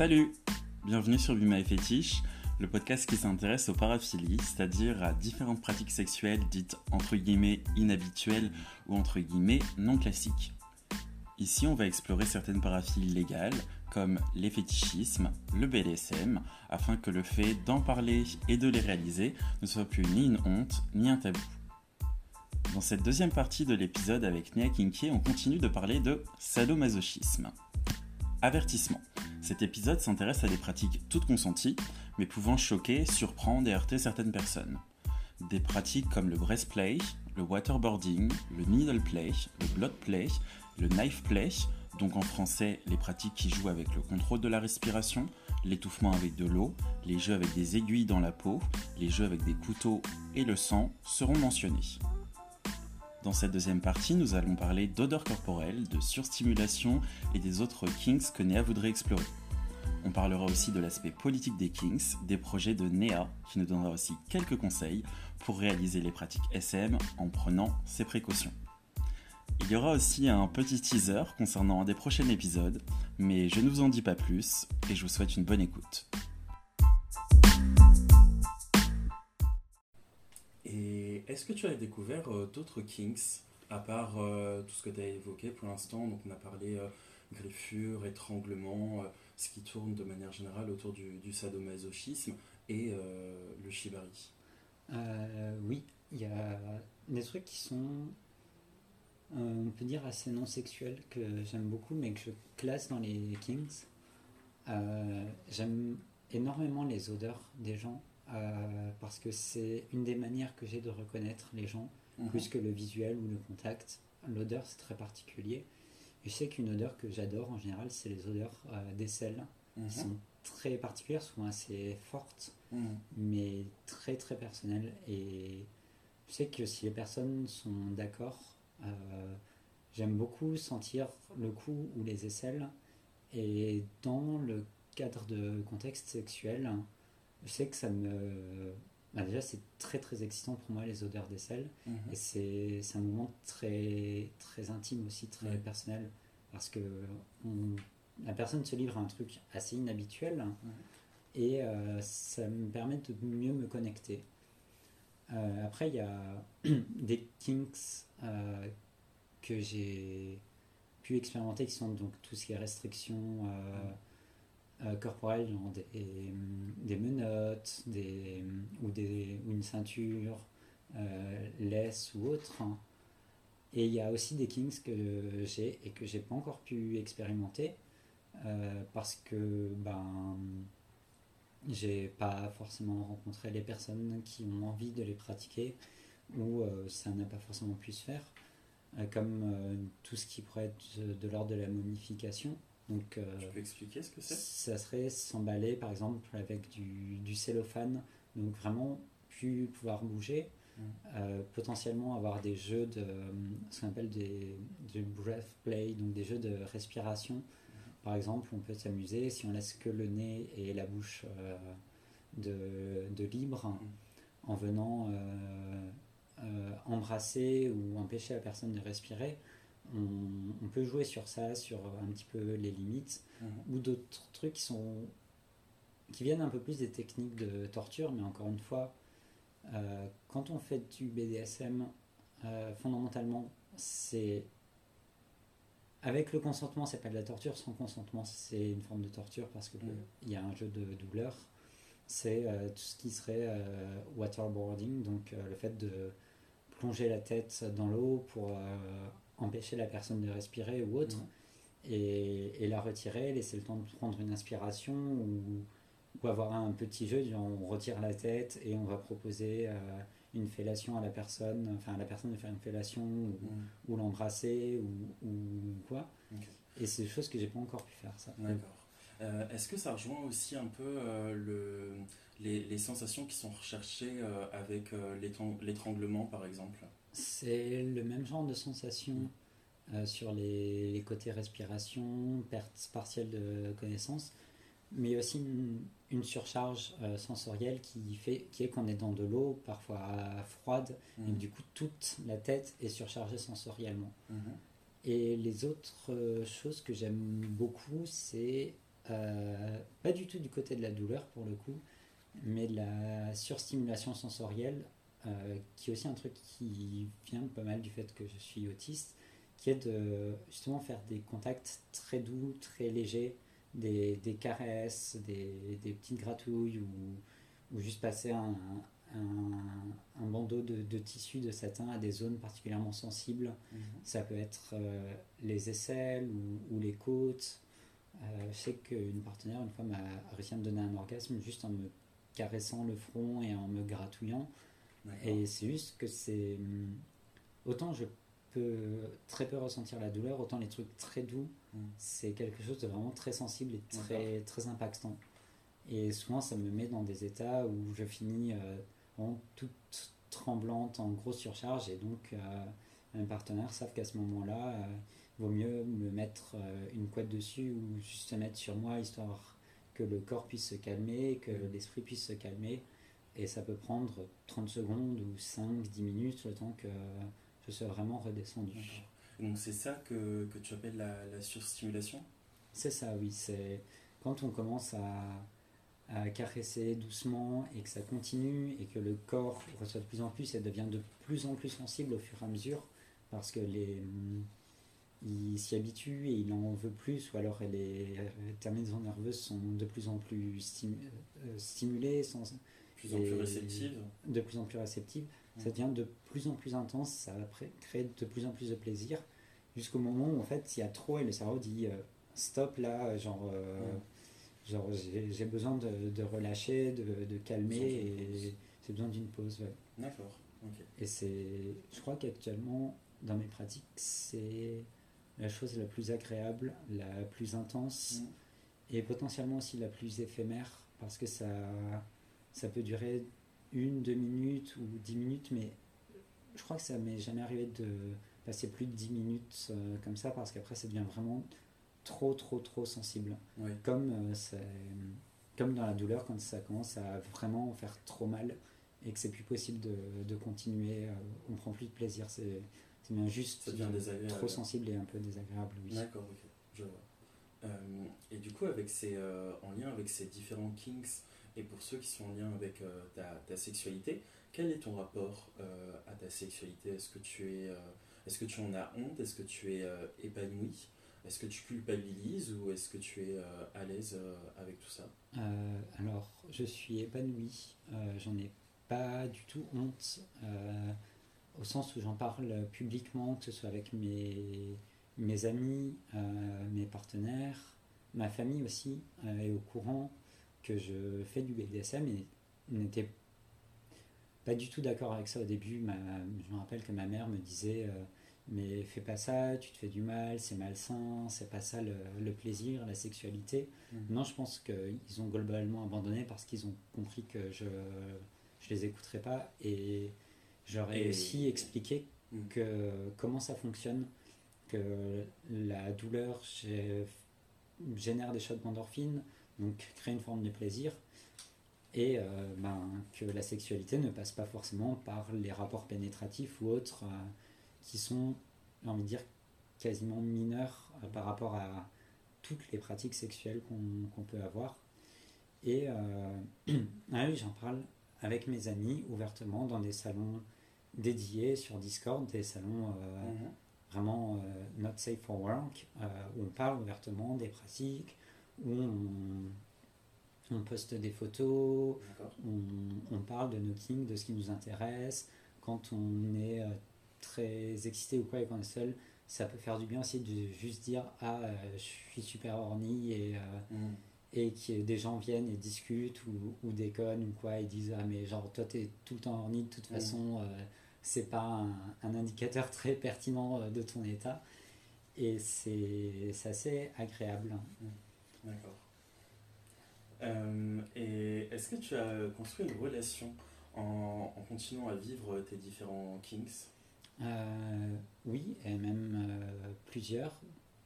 Salut Bienvenue sur Buma et Fétiche, le podcast qui s'intéresse aux paraphilies, c'est-à-dire à différentes pratiques sexuelles dites entre guillemets inhabituelles ou entre guillemets non classiques. Ici, on va explorer certaines paraphilies légales, comme les fétichismes, le BDSM, afin que le fait d'en parler et de les réaliser ne soit plus ni une honte ni un tabou. Dans cette deuxième partie de l'épisode avec Nia Kinky, on continue de parler de sadomasochisme. Avertissement. Cet épisode s'intéresse à des pratiques toutes consenties, mais pouvant choquer, surprendre et heurter certaines personnes. Des pratiques comme le breastplay, le waterboarding, le needle play, le blood play, le knife play, donc en français les pratiques qui jouent avec le contrôle de la respiration, l'étouffement avec de l'eau, les jeux avec des aiguilles dans la peau, les jeux avec des couteaux et le sang seront mentionnés. Dans cette deuxième partie, nous allons parler d'odeur corporelle, de surstimulation et des autres kinks que Néa voudrait explorer. On parlera aussi de l'aspect politique des kinks, des projets de Néa, qui nous donnera aussi quelques conseils pour réaliser les pratiques SM en prenant ses précautions. Il y aura aussi un petit teaser concernant un des prochains épisodes, mais je ne vous en dis pas plus et je vous souhaite une bonne écoute. Et est-ce que tu as découvert euh, d'autres kinks, à part euh, tout ce que tu as évoqué pour l'instant? Donc on a parlé euh, griffure, étranglement, ce qui tourne de manière générale autour du, sadomasochisme et le shibari. oui, il y a des trucs qui sont, on peut dire, assez non sexuels, que j'aime beaucoup, mais que je classe dans les kinks. j'aime énormément les odeurs des gens euh, parce que c'est une des manières que j'ai de reconnaître les gens, mhm. plus que le visuel ou le contact. L'odeur, c'est très particulier. Et je sais qu'une odeur que j'adore en général, c'est les odeurs euh, d'aisselle, qui mhm. sont très particulières, souvent assez fortes, mhm. mais très très personnelles. Et je sais que si les personnes sont d'accord, euh, j'aime beaucoup sentir le cou ou les aisselles. Et dans le cadre de contexte sexuel, je sais que ça me. Bah, déjà, c'est très très excitant pour moi les odeurs d'aisselle. Mhm. Et c'est, un moment très, très intime aussi, très personnel. Parce que la personne se livre à un truc assez inhabituel. Et euh, ça me permet de mieux me connecter. Euh, après, il y a des kinks euh, que j'ai pu expérimenter qui sont donc tout ce qui est restrictions. Euh, corporelles, des, des, menottes des, ou, des, ou une ceinture, euh, laisse ou autre. Et il y a aussi des kings que j'ai et que j'ai pas encore pu expérimenter euh, parce que ben j'ai pas forcément rencontré les personnes qui ont envie de les pratiquer ou ça n'a pas forcément pu se faire comme tout ce qui pourrait être de l'ordre de la momification donc, euh, tu peux expliquer ce que c'est? Ça serait s'emballer par exemple avec du, du, cellophane, donc vraiment plus pouvoir bouger, euh, potentiellement avoir des jeux de ce qu'on appelle des, du breath play, donc des jeux de respiration. Par exemple, on peut s'amuser si on laisse que le nez et la bouche euh, de, de, libre en venant embrasser ou empêcher la personne de respirer on, peut jouer sur ça, sur un petit peu les limites, mhm. ou d'autres trucs qui sont qui viennent un peu plus des techniques de torture, mais encore une fois, euh, quand on fait du BDSM, euh, fondamentalement, c'est avec le consentement, c'est pas de la torture. Sans consentement, c'est une forme de torture parce que mhm. il y a un jeu de douleur. C'est euh, tout ce qui serait waterboarding, donc le fait de plonger la tête dans l'eau pour empêcher la personne de respirer ou autre, et, et, la retirer, laisser le temps de prendre une inspiration ou, ou avoir un petit jeu, on retire la tête et on va proposer euh, une fellation à la personne, enfin à la personne de faire une fellation ou, ou l'embrasser ou, ou, quoi. Et c'est des choses que j'ai pas encore pu faire ça. D'accord. Euh, est-ce que ça rejoint aussi un peu euh, le, les, les, sensations qui sont recherchées avec l'étranglement par exemple? C'est le même genre de sensation euh, sur les, côtés respiration, perte partielle de connaissance, mais aussi une, surcharge euh, sensorielle qui, fait, qui est qu'on est dans de l'eau, parfois froide, et mmh. du coup toute la tête est surchargée sensoriellement. Mmh. Et les autres choses que j'aime beaucoup, c'est pas du tout du côté de la douleur pour le coup, mais de la surstimulation sensorielle, qui est aussi un truc qui vient pas mal du fait que je suis autiste, qui est de justement faire des contacts très doux, très légers, des, des caresses, des, des, petites gratouilles ou, ou juste passer un, un, un bandeau de, de, tissu de satin à des zones particulièrement sensibles. Mhm. Ça peut être euh, les aisselles ou, ou les côtes. Euh, je sais qu'une partenaire, une fois, m'a réussi à me donner un orgasme juste en me caressant le front et en me gratouillant. Et c'est juste que c'est. Autant je peut très peu ressentir la douleur, autant les trucs très doux, mm. c'est quelque chose de vraiment très sensible et très, très impactant. Et souvent, ça me met dans des états où je finis euh, toute tremblante, en grosse surcharge, et donc euh, mes partenaires savent qu'à ce moment-là, euh, il vaut mieux me mettre euh, une couette dessus ou juste se mettre sur moi, histoire que le corps puisse se calmer, que mm. l'esprit puisse se calmer. Et ça peut prendre 30 secondes ou 5-10 minutes, le temps que je sois vraiment redescendu. Donc c'est ça que, que, tu appelles la, la surstimulation? C'est ça, oui. C'est quand on commence à, à, caresser doucement et que ça continue et que le corps reçoit de plus en plus et devient de plus en plus sensible au fur et à mesure parce que les il s'y habitue et il en veut plus, ou alors les terminaisons nerveuses sont de plus en plus euh, stimulées, plus en plus réceptives. De plus en plus réceptives ça devient de plus en plus intense, ça va créer de plus en plus de plaisir, jusqu'au moment où en fait il y a trop et le cerveau dit euh, stop là, genre, euh, genre j'ai besoin de, de, relâcher, de, de calmer et j'ai besoin d'une pause. D'accord. Et c'est, je crois qu'actuellement dans mes pratiques c'est la chose la plus agréable, la plus intense mm. et potentiellement aussi la plus éphémère parce que ça, ça peut durer une, deux minutes ou dix minutes, mais je crois que ça m'est jamais arrivé de passer plus de dix minutes euh, comme ça parce qu'après ça devient vraiment trop, trop, trop sensible. Comme, euh, comme dans la douleur quand ça commence à vraiment faire trop mal et que c'est plus possible de, de continuer, euh, on prend plus de plaisir. C'est bien juste trop sensible et un peu désagréable. Oui. D'accord, ok, je vois. et du coup, avec ces, en lien avec ces différents kinks, et pour ceux qui sont en lien avec euh, ta, sexualité, quel est ton rapport euh, à ta sexualité? Est-ce que tu es, euh, est-ce que tu en as honte? Est-ce que tu es épanoui? Est-ce que tu culpabilises ou est-ce que tu es à l'aise avec tout ça? Alors, je suis épanoui. j'en ai pas du tout honte au sens où j'en parle publiquement, que ce soit avec mes, mes amis, mes partenaires, ma famille aussi est au courant que je fais du BDSM et n'était pas du tout d'accord avec ça au début. Ma, je me rappelle que ma mère me disait euh, Mais fais pas ça, tu te fais du mal, c'est malsain, c'est pas ça le, plaisir, la sexualité. Mmh. Non, je pense qu'ils ont globalement abandonné parce qu'ils ont compris que je je les écouterais pas et j'aurais aussi expliqué mmh. que, comment ça fonctionne, que la douleur génère des shots d'endorphine donc créer une forme de plaisir, et euh, ben, que la sexualité ne passe pas forcément par les rapports pénétratifs ou autres euh, qui sont, j'ai envie de dire, quasiment mineurs euh, par rapport à toutes les pratiques sexuelles qu'on peut avoir. Et ah oui, j'en parle avec mes amis ouvertement dans des salons dédiés sur Discord, des salons mhm. vraiment not safe for work, où on parle ouvertement des pratiques, où on, poste des photos, on, parle de nos kings, de ce qui nous intéresse. Quand on est euh, très excité ou quoi et qu'on est seul, ça peut faire du bien aussi de juste dire Ah, euh, je suis super horny et, euh, mm. et que des gens viennent et discutent ou, ou, déconnent ou quoi et disent Ah, mais genre, toi, t'es tout le temps horny, de toute mm. façon, c'est pas un, un, indicateur très pertinent de ton état. Et c'est assez agréable. Mm. D'accord. Euh, et est-ce que tu as construit une relation en, continuant à vivre tes différents kings euh, Oui, et même euh, plusieurs.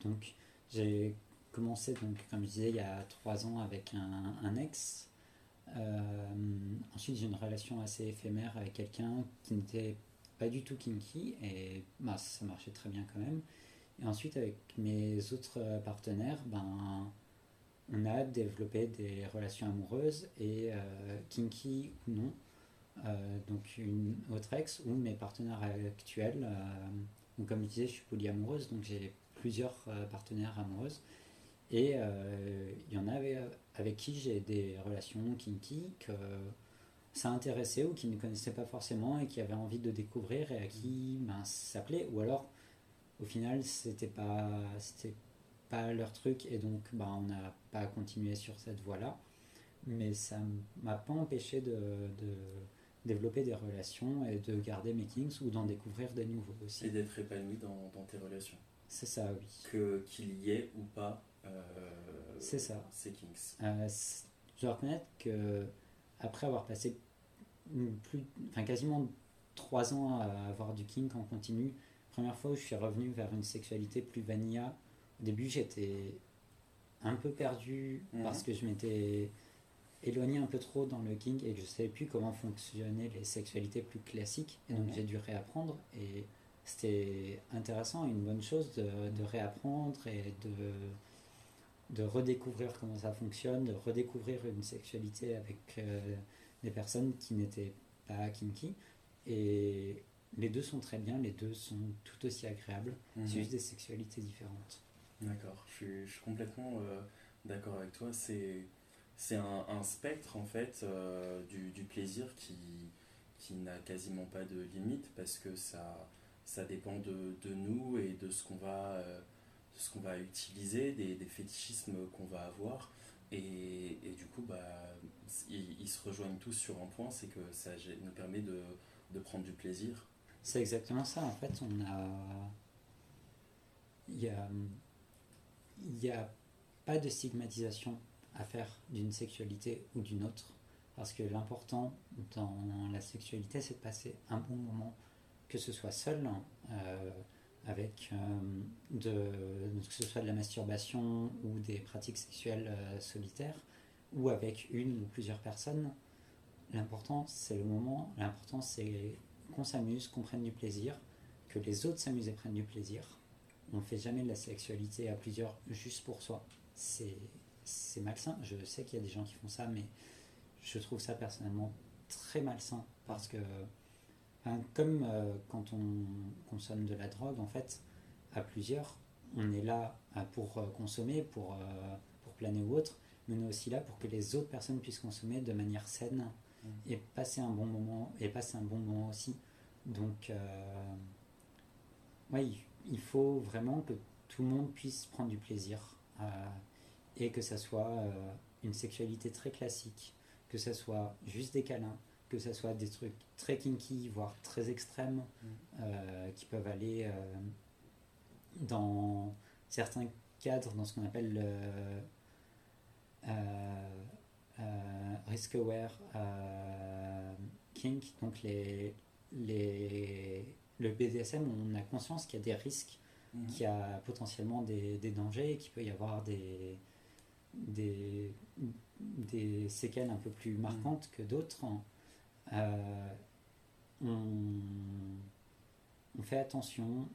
Donc, j'ai commencé, donc, comme je disais, il y a trois ans avec un, un ex. ensuite, j'ai une relation assez éphémère avec quelqu'un qui n'était pas du tout kinky et bah, ça marchait très bien quand même. Et ensuite, avec mes autres partenaires, ben on a développé des relations amoureuses et kinky ou non. donc une autre ex ou mes partenaires actuels. donc comme je disais, je suis polyamoureuse, donc j'ai plusieurs partenaires amoureuses. Et il y en avait avec qui j'ai des relations kinky que ça intéressait ou qui ne connaissaient pas forcément et qui avaient envie de découvrir et à qui ben, ça plaît. Ou alors, au final, c'était pas, pas leur truc et donc ben, on n'a pas continué sur cette voie-là. Mais ça m'a pas empêché de, de, développer des relations et de garder mes kings ou d'en découvrir des nouveaux aussi. Et d'être épanoui dans, dans, tes relations. C'est ça, oui. Que, qu'il y ait ou pas euh, c'est ça. ces kings. Euh, je dois reconnaître que après avoir passé plus, enfin quasiment trois ans à avoir du kink en continu. Première fois où je suis revenu vers une sexualité plus vanilla. Au début, j'étais un peu perdu mhm. parce que je m'étais éloigné un peu trop dans le kink et que je savais plus comment fonctionnaient les sexualités plus classiques. Et donc, mhm. j'ai dû réapprendre. Et c'était intéressant, une bonne chose de, réapprendre et de, de redécouvrir comment ça fonctionne, de redécouvrir une sexualité avec. Euh, des personnes qui n'étaient pas kinky. Et les deux sont très bien, les deux sont tout aussi agréables. C'est mhm. juste des sexualités différentes. D'accord, je suis, complètement euh, d'accord avec toi. C'est, c'est un, spectre en fait euh, du, du, plaisir qui, qui n'a quasiment pas de limite parce que ça, ça dépend de, de nous et de ce qu'on va, euh, ce qu'on va utiliser, des, des fétichismes qu'on va avoir. Et, et, du coup, bah, ils, se rejoignent tous sur un point, c'est que ça nous permet de, de prendre du plaisir. C'est exactement ça. En fait, on a. Il n'y a, il a pas de stigmatisation à faire d'une sexualité ou d'une autre. Parce que l'important dans la sexualité, c'est de passer un bon moment, que ce soit seul, euh, avec euh, que ce soit de la masturbation ou des pratiques sexuelles euh, solitaires, ou avec une ou plusieurs personnes. L'important, c'est le moment, l'important, c'est qu'on s'amuse, qu'on prenne du plaisir, que les autres s'amusent et prennent du plaisir. On ne fait jamais de la sexualité à plusieurs juste pour soi. C'est malsain. Je sais qu'il y a des gens qui font ça, mais je trouve ça personnellement très malsain parce que comme euh, quand on consomme de la drogue, en fait, à plusieurs, on est là euh, pour euh, consommer, pour, pour planer ou autre, mais on est aussi là pour que les autres personnes puissent consommer de manière saine mmh. et passer un bon moment, et passer un bon moment aussi. Donc, oui, il faut vraiment que tout le monde puisse prendre du plaisir et que ça soit une sexualité très classique, que ça soit juste des câlins, que ce soit des trucs très kinky, voire très extrêmes, mm. euh, qui peuvent aller euh, dans certains cadres, dans ce qu'on appelle le euh, risk aware kink, donc les, les, le BDSM, on a conscience qu'il y a des risques, mm. qu'il y a potentiellement des, des dangers, qu'il peut y avoir des, des, des séquelles un peu plus marquantes que d'autres. Euh, on, fait attention,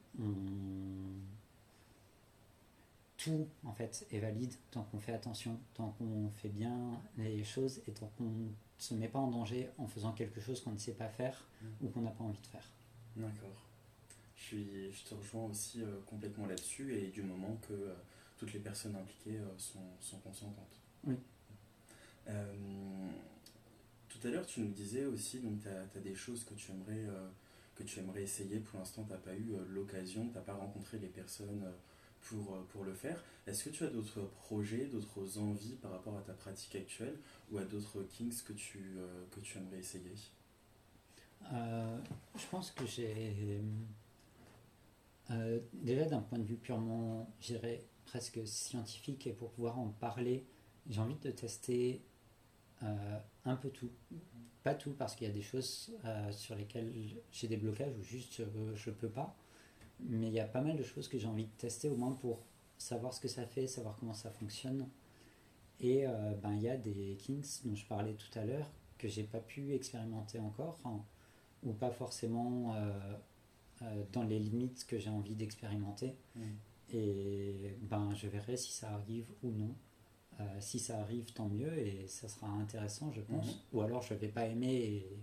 tout en fait est valide tant qu'on fait attention, tant qu'on fait bien les choses et tant qu'on ne se met pas en danger en faisant quelque chose qu'on ne sait pas faire mm. ou qu'on n'a pas envie de faire. D'accord. Je, je te rejoins aussi euh, complètement là-dessus et du moment que euh, toutes les personnes impliquées sont, sont, consentantes. Oui. Tout à l'heure, tu nous disais aussi, donc tu as, des choses que tu aimerais, euh, que tu aimerais essayer. Pour l'instant, tu n'as pas eu euh, l'occasion, tu n'as pas rencontré les personnes euh, pour, pour le faire. Est-ce que tu as d'autres projets, d'autres envies par rapport à ta pratique actuelle ou à d'autres kings que tu, que tu aimerais essayer? Je pense que j'ai. déjà, d'un point de vue purement, je dirais, presque scientifique, et pour pouvoir en parler, j'ai envie de tester euh, un peu tout. Pas tout, parce qu'il y a des choses euh, sur lesquelles j'ai des blocages ou juste je peux pas. Mais il y a pas mal de choses que j'ai envie de tester, au moins pour savoir ce que ça fait, savoir comment ça fonctionne. Et euh, ben, il y a des kings dont je parlais tout à l'heure que j'ai pas pu expérimenter encore, hein, ou pas forcément dans les limites que j'ai envie d'expérimenter. Mm. Et ben, je verrai si ça arrive ou non. si ça arrive, tant mieux et ça sera intéressant, je pense. Mhm. Ou alors je vais pas aimer et,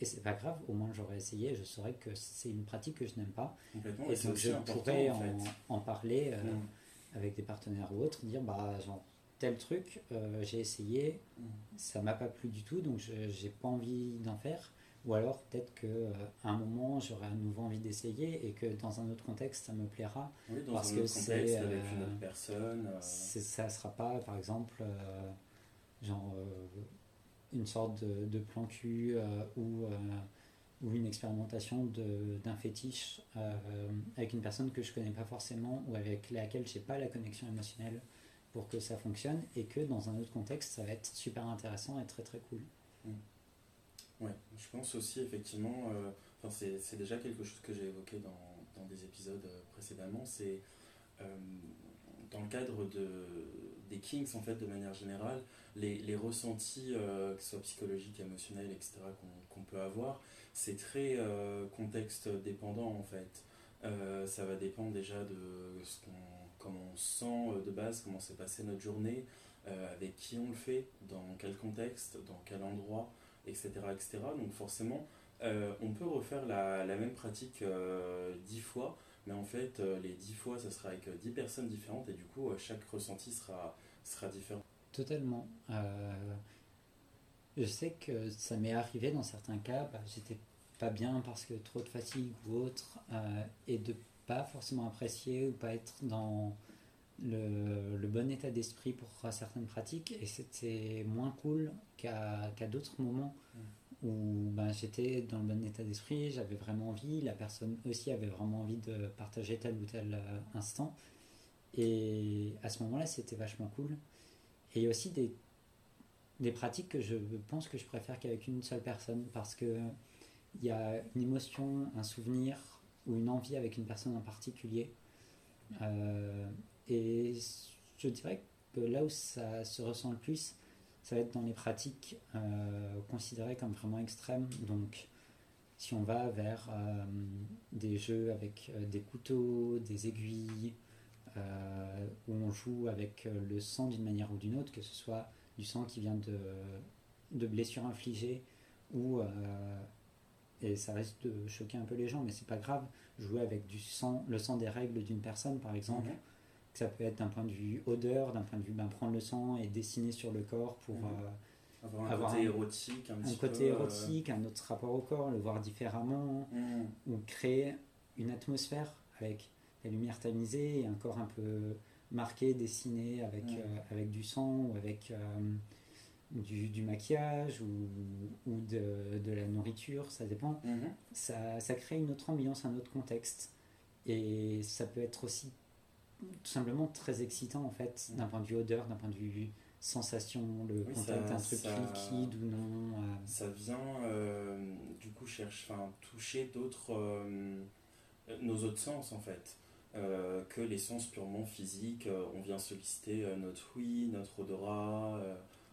et c'est pas grave, au moins j'aurais essayé, je saurais que c'est une pratique que je n'aime pas. Et donc je pourrais en, en, parler mhm. avec des partenaires ou autres, dire bah genre tel truc, j'ai essayé, ça m'a pas plu du tout, donc j'ai pas envie d'en faire. Ou alors peut-être qu'à euh, un moment j'aurai à nouveau envie d'essayer et que dans un autre contexte ça me plaira. Oui, dans parce un autre que contexte avec une autre euh, personne. Euh. Ça ne sera pas par exemple genre une sorte de, plan cul ou, ou une expérimentation d'un fétiche avec une personne que je connais pas forcément ou avec laquelle j'ai pas la connexion émotionnelle pour que ça fonctionne et que dans un autre contexte ça va être super intéressant et très très cool. Mm. Je pense aussi effectivement, euh, c'est déjà quelque chose que j'ai évoqué dans, dans, des épisodes euh, précédemment, c'est euh, dans le cadre de, des Kings en fait de manière générale, les, les ressentis, que ce soit psychologiques, émotionnels, etc., qu'on peut avoir, c'est très contexte dépendant en fait. ça va dépendre déjà de ce qu'on, comment on sent de base, comment s'est passée notre journée, avec qui on le fait, dans quel contexte, dans quel endroit etc. etc. Donc forcément, euh, on peut refaire la, la même pratique euh, dix fois, mais en fait, euh, les dix fois, ça sera avec dix personnes différentes et du coup, chaque ressenti sera, sera différent. Totalement. je sais que ça m'est arrivé dans certains cas, bah, j'étais pas bien parce que trop de fatigue ou autre, et de pas forcément apprécier ou pas être dans le, le bon état d'esprit pour certaines pratiques et c'était moins cool qu'à d'autres moments mm. où ben, j'étais dans le bon état d'esprit, j'avais vraiment envie, la personne aussi avait vraiment envie de partager tel ou tel euh, instant et à ce moment-là c'était vachement cool. Et il y a aussi des, des pratiques que je pense que je préfère qu'avec une seule personne parce que il y a une émotion, un souvenir ou une envie avec une personne en particulier. Euh, et je dirais que là où ça se ressent le plus, ça va être dans les pratiques euh, considérées comme vraiment extrêmes. Donc, si on va vers euh, des jeux avec euh, des couteaux, des aiguilles, où on joue avec le sang d'une manière ou d'une autre, que ce soit du sang qui vient de, blessures infligées ou et ça risque de choquer un peu les gens, mais c'est pas grave. Jouer avec du sang, le sang des règles d'une personne, par exemple, ça peut être d'un point de vue odeur, d'un point de vue ben, prendre le sang et dessiner sur le corps pour mmh. euh, avoir un côté érotique, un, un côté euh, érotique, un autre rapport au corps, le voir différemment, mmh. ou créer une atmosphère avec la lumière tamisée et un corps un peu marqué, dessiné avec, mmh. euh, avec du sang ou avec du, du, maquillage ou, ou de, de, la nourriture, ça dépend. Ça, ça crée une autre ambiance, un autre contexte. Et ça peut être aussi tout simplement très excitant en fait, d'un point de vue odeur, d'un point de vue sensation, le contact d'un truc liquide ou non. Euh. Ça vient euh, du coup cherche, enfin, toucher d'autres, euh, nos autres sens en fait. que les sens purement physiques, on vient solliciter notre oui, notre odorat,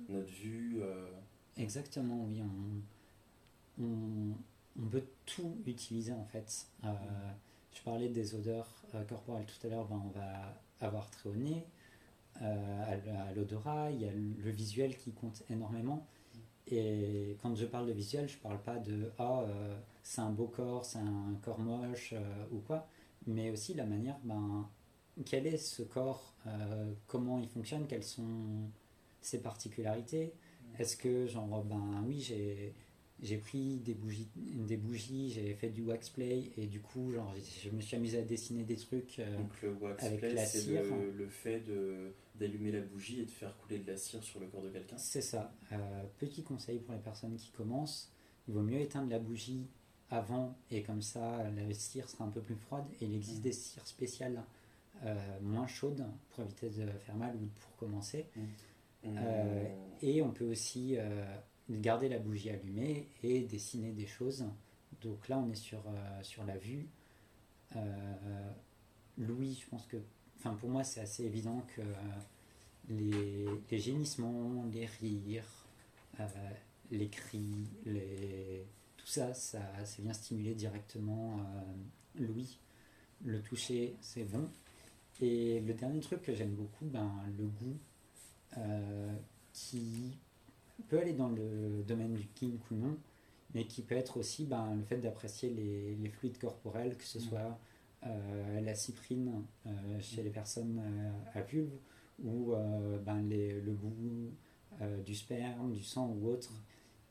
notre vue. Exactement, oui. On, on, on, peut tout utiliser en fait. Je parlais des odeurs euh, corporelles tout à l'heure, ben, on va avoir très au nez, euh, à l'odorat, il y a le visuel qui compte énormément. Et quand je parle de visuel, je ne parle pas de ah, euh, c'est un beau corps, c'est un corps moche ou quoi, mais aussi la manière, ben, quel est ce corps, comment il fonctionne, quelles sont ses particularités. Est-ce que, genre, ben oui, j'ai j'ai pris des bougies, des bougies j'ai fait du wax play et du coup genre je me suis amusé à dessiner des trucs euh, donc le wax play c'est le, le, fait d'allumer la bougie et de faire couler de la cire sur le corps de quelqu'un c'est ça euh, petit conseil pour les personnes qui commencent il vaut mieux éteindre la bougie avant et comme ça la cire sera un peu plus froide et il existe mmh. des cires spéciales euh, moins chaudes pour éviter de faire mal ou pour commencer mmh. Mmh. et on peut aussi garder la bougie allumée et dessiner des choses. Donc là, on est sur, euh, sur la vue. Euh, Louis, je pense que, enfin pour moi, c'est assez évident que les, les, gémissements, les rires, euh, les cris, les, tout ça, ça, ça vient stimuler directement Louis. Le toucher, c'est bon. Et le dernier truc que j'aime beaucoup, ben, le goût. qui peut aller dans le domaine du kink ou non, mais qui peut être aussi ben, le fait d'apprécier les, les, fluides corporels, que ce mm. soit euh, la cyprine euh, chez les personnes euh, à vulve ou ben, les, le goût du sperme, du sang ou autre.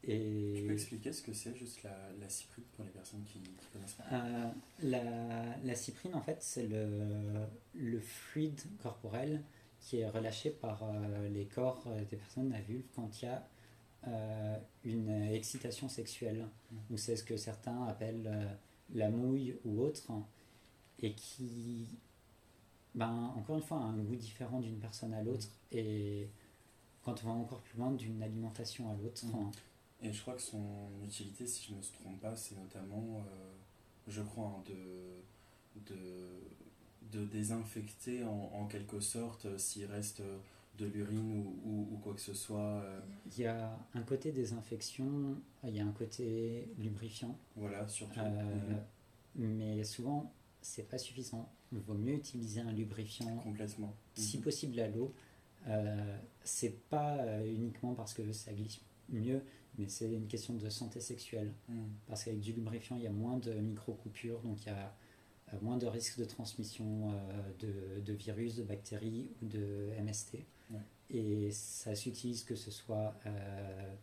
Et tu peux expliquer ce que c'est juste la, la, cyprine pour les personnes qui, qui connaissent pas? La, la, cyprine, en fait, c'est le, le fluide corporel qui est relâché par les corps des personnes à vulve quand il y a une excitation sexuelle, ou c'est ce que certains appellent euh, la mouille ou autre, et qui, ben, encore une fois, a un goût différent d'une personne à l'autre, et quand on va encore plus loin, d'une alimentation à l'autre. Mm. Et je crois que son utilité, si je ne me trompe pas, c'est notamment, euh, je crois, hein, de, de, de, désinfecter en, en quelque sorte s'il reste de l'urine ou, ou, quoi que ce soit euh. Il y a un côté désinfection, il y a un côté lubrifiant. Voilà, surtout. Euh, mais souvent, c'est pas suffisant. Il vaut mieux utiliser un lubrifiant. Complètement. Si mhm. possible à l'eau. Euh, c'est pas uniquement parce que ça glisse mieux, mais c'est une question de santé sexuelle. Mhm. Parce qu'avec du lubrifiant, il y a moins de micro-coupures, donc il y a moins de risques de transmission de, de, virus, de bactéries ou de MST. Et ça s'utilise que ce soit euh,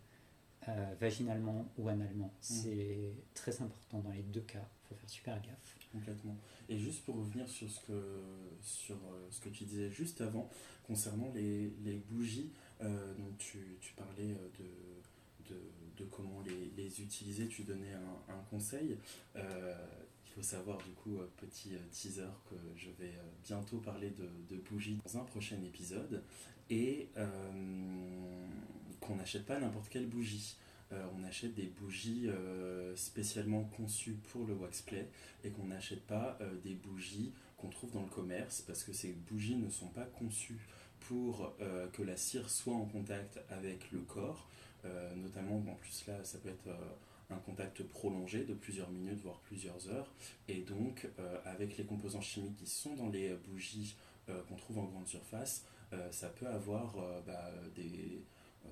euh, vaginalement ou analement. Mmh. C'est très important dans les deux cas. Il faut faire super gaffe. Complètement. Et juste pour revenir sur ce que, sur, euh, ce que tu disais juste avant, concernant les, les bougies, donc tu, tu parlais de, de, de, comment les, les, utiliser, tu donnais un, un conseil faut savoir du coup, petit teaser, que je vais bientôt parler de, bougies dans un prochain épisode et euh, qu'on n'achète pas n'importe quelle bougie. Euh, on achète des bougies euh, spécialement conçues pour le waxplay et qu'on n'achète pas des bougies qu'on trouve dans le commerce parce que ces bougies ne sont pas conçues pour que la cire soit en contact avec le corps, notamment en plus là ça peut être un contact prolongé de plusieurs minutes voire plusieurs heures et donc avec les composants chimiques qui sont dans les bougies qu'on trouve en grande surface, euh, ça peut avoir euh, bah, des euh,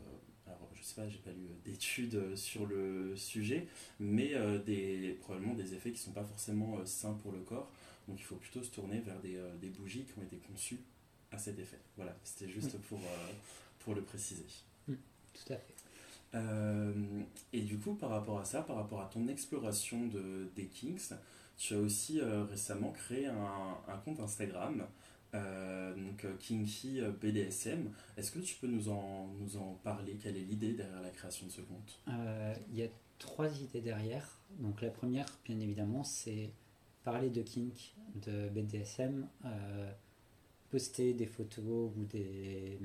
alors je sais pas, j'ai pas lu d'études sur le sujet, mais des, probablement des effets qui sont pas forcément sains pour le corps. Donc il faut plutôt se tourner vers des, des bougies qui ont été conçues à cet effet. Voilà, c'était juste pour, pour le préciser. Tout à fait. Et du coup, par rapport à ça, par rapport à ton exploration de, des Kings, tu as aussi récemment créé un, compte Instagram euh, donc euh, Kinky euh, BDSM. Est-ce que tu peux nous en, nous en parler? Quelle est l'idée derrière la création de ce compte? Il y a trois idées derrière. Donc la première, bien évidemment, c'est parler de kink, de BDSM, poster des photos ou des,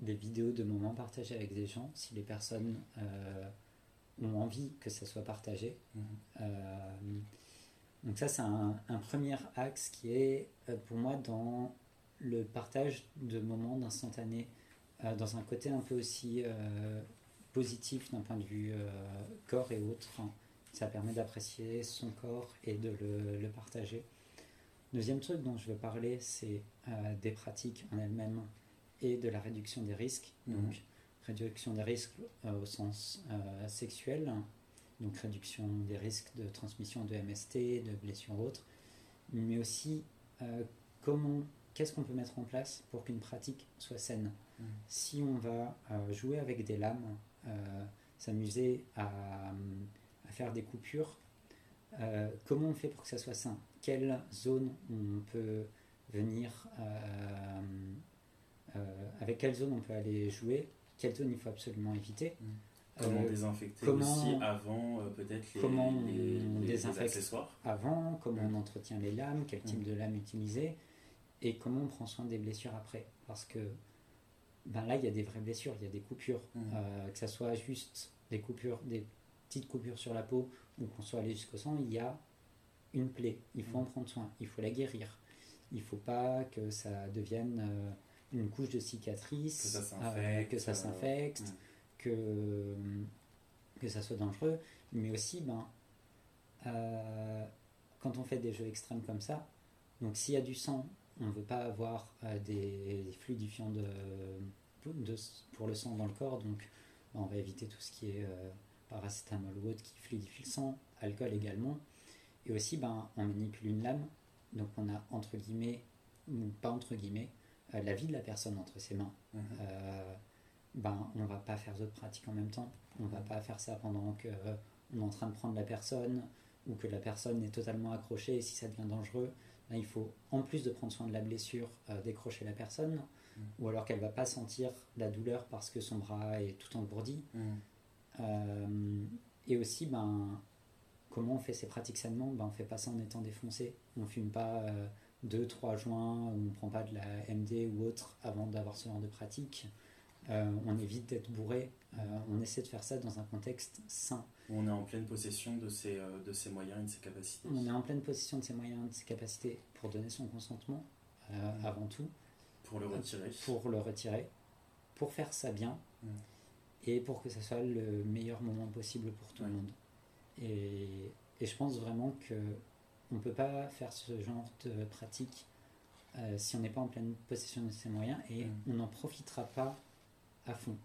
des, vidéos de moments partagés avec des gens si les personnes ont envie que ça soit partagé. Mhm. donc ça, c'est un, un, premier axe qui est pour moi dans le partage de moments d'instantané euh, dans un côté un peu aussi euh, positif d'un point de vue euh, corps et autres. Ça permet d'apprécier son corps et de le, partager. Deuxième truc dont je veux parler, c'est des pratiques en elles-mêmes et de la réduction des risques. Mhm. Donc, réduction des risques au sens sexuel, donc réduction des risques de transmission de MST, de blessures autres, mais aussi comment qu'est-ce qu'on peut mettre en place pour qu'une pratique soit saine? Mm. Si on va euh, jouer avec des lames, euh, s'amuser à, faire des coupures, euh, comment on fait pour que ça soit sain? Quelle zone on peut venir avec quelle zone on peut aller jouer Quelle zone il faut absolument éviter mm. Comment désinfecter aussi avant peut-être les, comment on désinfecte avant, comment on entretient les lames, quel type mm. de lame utiliser, et comment on prend soin des blessures après. Parce que ben là, il y a des vraies blessures, il y a des coupures, mmh. euh, que ce soit juste des coupures, des petites coupures sur la peau ou qu'on soit allé jusqu'au sang, il y a une plaie. Il faut en mmh. prendre soin, il faut la guérir. Il ne faut pas que ça devienne euh, une couche de cicatrice, que ça s'infecte, euh, mmh. que, que ça soit dangereux, mais aussi, ben, quand on fait des jeux extrêmes comme ça, donc s'il y a du sang on ne veut pas avoir euh, des, fluidifiants de pour le sang dans le corps. Donc, bah, on va éviter tout ce qui est paracétamol ou autre qui fluidifie le sang, alcool également. Et aussi, ben, on manipule une lame. Donc, on a entre guillemets, ou pas entre guillemets, la vie de la personne entre ses mains. Mhm. ben, on va pas faire d'autres pratiques en même temps. On va pas faire ça pendant que on est en train de prendre la personne ou que la personne est totalement accrochée et si ça devient dangereux, il faut en plus de prendre soin de la blessure, euh, décrocher la personne mm. ou alors qu'elle va pas sentir la douleur parce que son bras est tout engourdi. Mm. Euh, et aussi, ben, comment on fait ces pratiques sainement ben, On fait pas ça en étant défoncé. On fume pas 2-3 euh, joints, on prend pas de la MD ou autre avant d'avoir ce genre de pratique. on évite d'être bourré. on essaie de faire ça dans un contexte sain. On est en pleine possession de ses, euh, de ses moyens et de ses capacités. On est en pleine possession de ses moyens et de ses capacités pour donner son consentement, euh, avant tout. Pour le retirer. pour le retirer. Pour faire ça bien. Mm. Et pour que ce soit le meilleur moment possible pour tout le monde. Et, et, je pense vraiment que on ne peut pas faire ce genre de pratique euh, si on n'est pas en pleine possession de ses moyens et on n'en profitera pas à fond.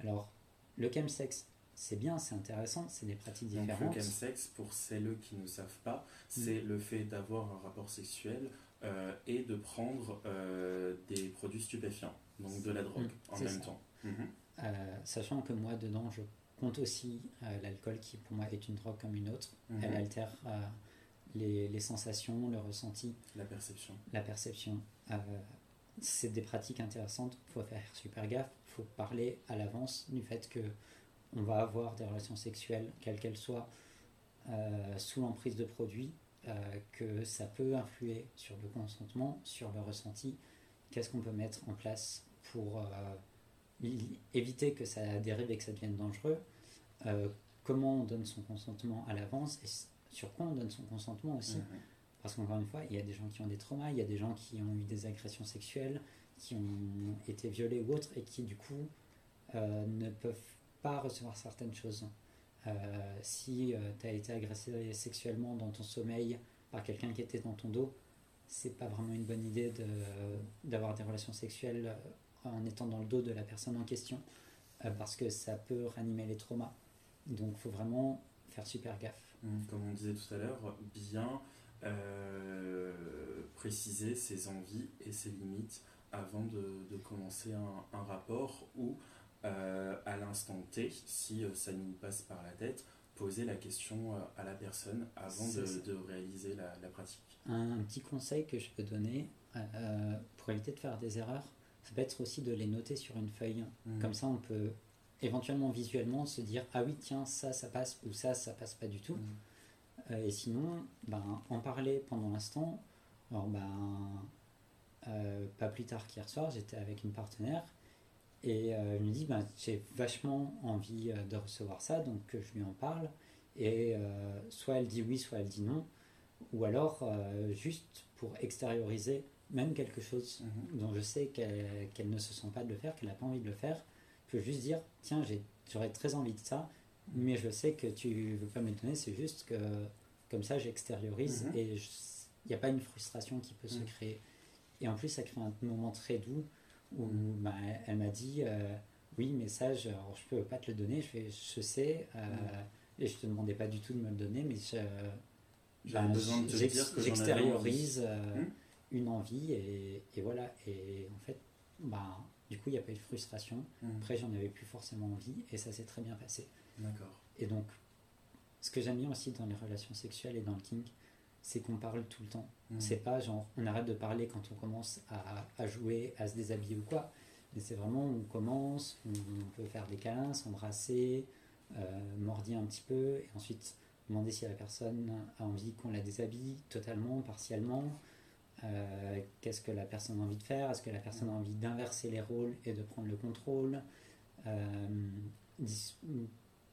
Alors, le chemsex, c'est bien, c'est intéressant, c'est des pratiques différentes. Donc, le chemsex, pour celles qui ne savent pas, c'est mm. le fait d'avoir un rapport sexuel euh, et de prendre euh, des produits stupéfiants, donc de la drogue mm, en même temps. Mhm. Euh, sachant que moi, dedans, je compte aussi l'alcool qui, pour moi, est une drogue comme une autre. Mhm. Elle altère les, les, sensations, le ressenti. La perception. La perception. c'est des pratiques intéressantes, il faut faire super gaffe, il faut parler à l'avance du fait que on va avoir des relations sexuelles, quelles qu'elles soient, euh, sous l'emprise de produits, euh, que ça peut influer sur le consentement, sur le ressenti. Qu'est-ce qu'on peut mettre en place pour euh, éviter que ça dérive et que ça devienne dangereux Comment on donne son consentement à l'avance et sur quoi on donne son consentement aussi. Parce qu'encore une fois, il y a des gens qui ont des traumas, il y a des gens qui ont eu des agressions sexuelles, qui ont été violés ou autres, et qui du coup ne peuvent pas recevoir certaines choses. Euh, si euh, tu as été agressé sexuellement dans ton sommeil par quelqu'un qui était dans ton dos, c'est pas vraiment une bonne idée d'avoir des relations sexuelles euh, en étant dans le dos de la personne en question, parce que ça peut ranimer les traumas. Donc il faut vraiment faire super gaffe. Mmh, comme on disait tout à l'heure, bien préciser ses envies et ses limites avant de, de commencer un, un, rapport ou euh, à l'instant T, si euh, ça nous passe par la tête, poser la question euh, à la personne avant de, réaliser la, pratique. Un, petit conseil que je peux donner pour éviter de faire des erreurs, ça peut être aussi de les noter sur une feuille. Mmh. Comme ça, on peut éventuellement visuellement se dire ah oui tiens ça ça passe ou ça ça passe pas du tout. Mmh. et sinon, ben, en parler pendant l'instant. Alors ben pas plus tard qu'hier soir, j'étais avec une partenaire et euh, elle me dit, ben, j'ai vachement envie euh, de recevoir ça, donc je lui en parle. Et euh, soit elle dit oui, soit elle dit non. Ou alors, juste pour extérioriser même quelque chose mhm. dont je sais qu'elle ne se sent pas de le faire, qu'elle n'a pas envie de le faire, je peux juste dire, tiens, j'aurais très envie de ça, mais je sais que tu ne veux pas me le donner, c'est juste que comme ça, j'extériorise mhm. et il n'y a pas une frustration qui peut se mhm. créer. Et en plus, ça crée un moment très doux où bah, elle m'a dit euh, oui mais ça je, je peux pas te le donner je, fais, je sais euh, et je te demandais pas du tout de me le donner mais bah, j'extériorise euh, une envie et, et, voilà et en fait bah, du coup il n'y a pas eu de frustration hmm. après j'en avais plus forcément envie et ça s'est très bien passé d'accord et donc ce que j'aime bien aussi dans les relations sexuelles et dans le kink c'est qu'on parle tout le temps. Mm. C'est pas genre on arrête de parler quand on commence à, jouer, à se déshabiller ou quoi. Mais c'est vraiment on commence, on, peut faire des câlins, s'embrasser, euh, mordir un petit peu, et ensuite demander si la personne a envie qu'on la déshabille totalement, partiellement. Euh, qu'est-ce que la personne a envie de faire? Est-ce que la personne a envie d'inverser les rôles et de prendre le contrôle? Euh,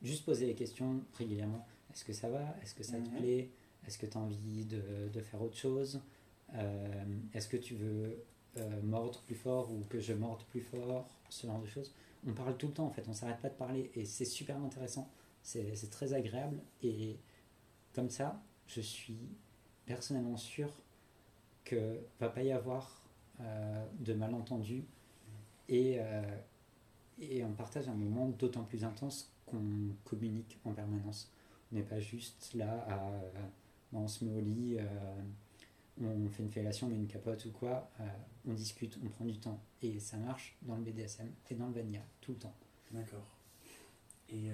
Juste poser les questions régulièrement. Est-ce que ça va? Est-ce que ça te plaît? Est-ce que tu as envie de, de, faire autre chose? Euh, Est-ce que tu veux mordre plus fort ou que je morde plus fort? Ce genre de choses. On parle tout le temps en fait, on s'arrête pas de parler et c'est super intéressant. C'est très agréable et comme ça, je suis personnellement sûr que va pas y avoir euh, de malentendus et et on partage un moment d'autant plus intense qu'on communique en permanence. On n'est pas juste là à. on se met au lit, on fait une fellation, on met une capote ou quoi, on discute, on prend du temps. Et ça marche dans le BDSM et dans le Vanilla, tout le temps. D'accord. Et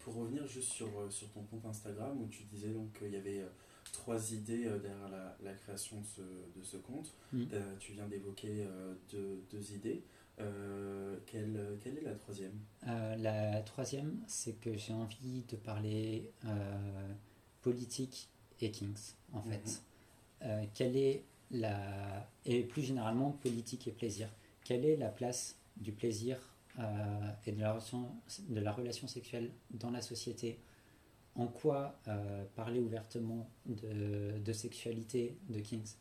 pour revenir juste sur, sur ton compte Instagram, où tu disais donc qu'il y avait trois idées euh, derrière la, création de ce, de ce compte. Mm. Euh, tu viens d'évoquer euh, deux, deux, idées. quelle, quelle, est la troisième? La troisième, c'est que j'ai envie de parler politique et Kings, en fait. Mm-hmm. quelle est la. Et plus généralement, politique et plaisir. Quelle est la place du plaisir et de la, relation, de la relation sexuelle dans la société en quoi euh, parler ouvertement de, sexualité de Kings,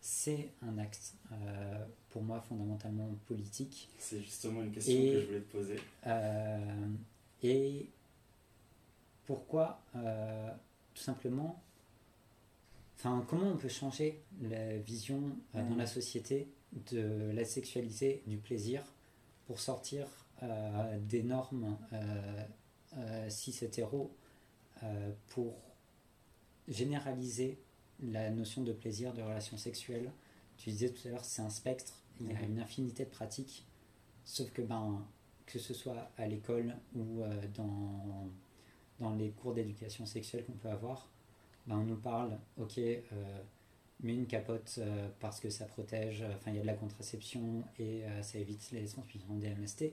c'est un acte euh, pour moi fondamentalement politique. C'est justement une question que je voulais te poser. Euh, et pourquoi tout simplement, enfin comment on peut changer la vision dans la société de la sexualité, du plaisir, pour sortir des normes cis hétéro pour généraliser la notion de plaisir, de relation sexuelle. Tu disais tout à l'heure, c'est un spectre, il y a une infinité de pratiques, sauf que ben, que ce soit à l'école ou euh, dans, dans les cours d'éducation sexuelle qu'on peut avoir, ben, on nous parle, ok, euh, mais une capote parce que ça protège, enfin il y a de la contraception et ça évite les transmissions des MST,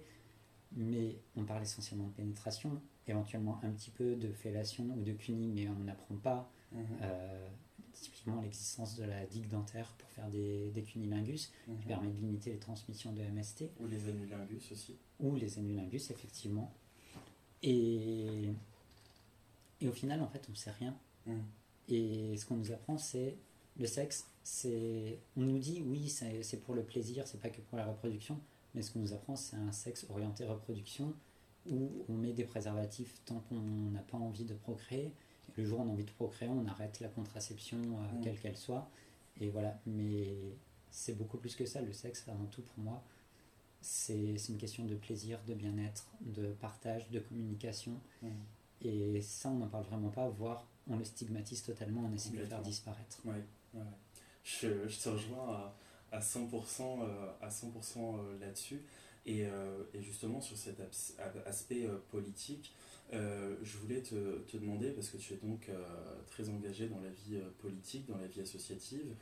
mais on parle essentiellement de pénétration, éventuellement un petit peu de fellation ou de cuni, mais on n'apprend pas mhm. euh, typiquement l'existence de la digue dentaire pour faire des, des cunilingus, qui mhm. permet de limiter les transmissions de MST. Ou les anulingus aussi. Ou les anulingus, effectivement. Et, et au final, en fait, on ne sait rien. Mhm. Et ce qu'on nous apprend, c'est le sexe. C'est, on nous dit, oui, c'est pour le plaisir, c'est pas que pour la reproduction, mais ce qu'on nous apprend, c'est un sexe orienté reproduction où on met des préservatifs tant qu'on n'a pas envie de procréer. le jour où on a envie de procréer, on arrête la contraception, euh, mm. quelle qu'elle soit. Et voilà, mais c'est beaucoup plus que ça. Le sexe, avant tout, pour moi, c'est une question de plaisir, de bien-être, de partage, de communication. Mm. Et ça, on n'en parle vraiment pas, voire on le stigmatise totalement, on essaie de le faire disparaître. Ouais, ouais. Je, je, te rejoins à, à 100%, à 100% euh, là-dessus. Euh, et, justement, sur cet aspect euh, politique, euh, je voulais te, te, demander, parce que tu es donc très engagé dans la vie politique, dans la vie associative,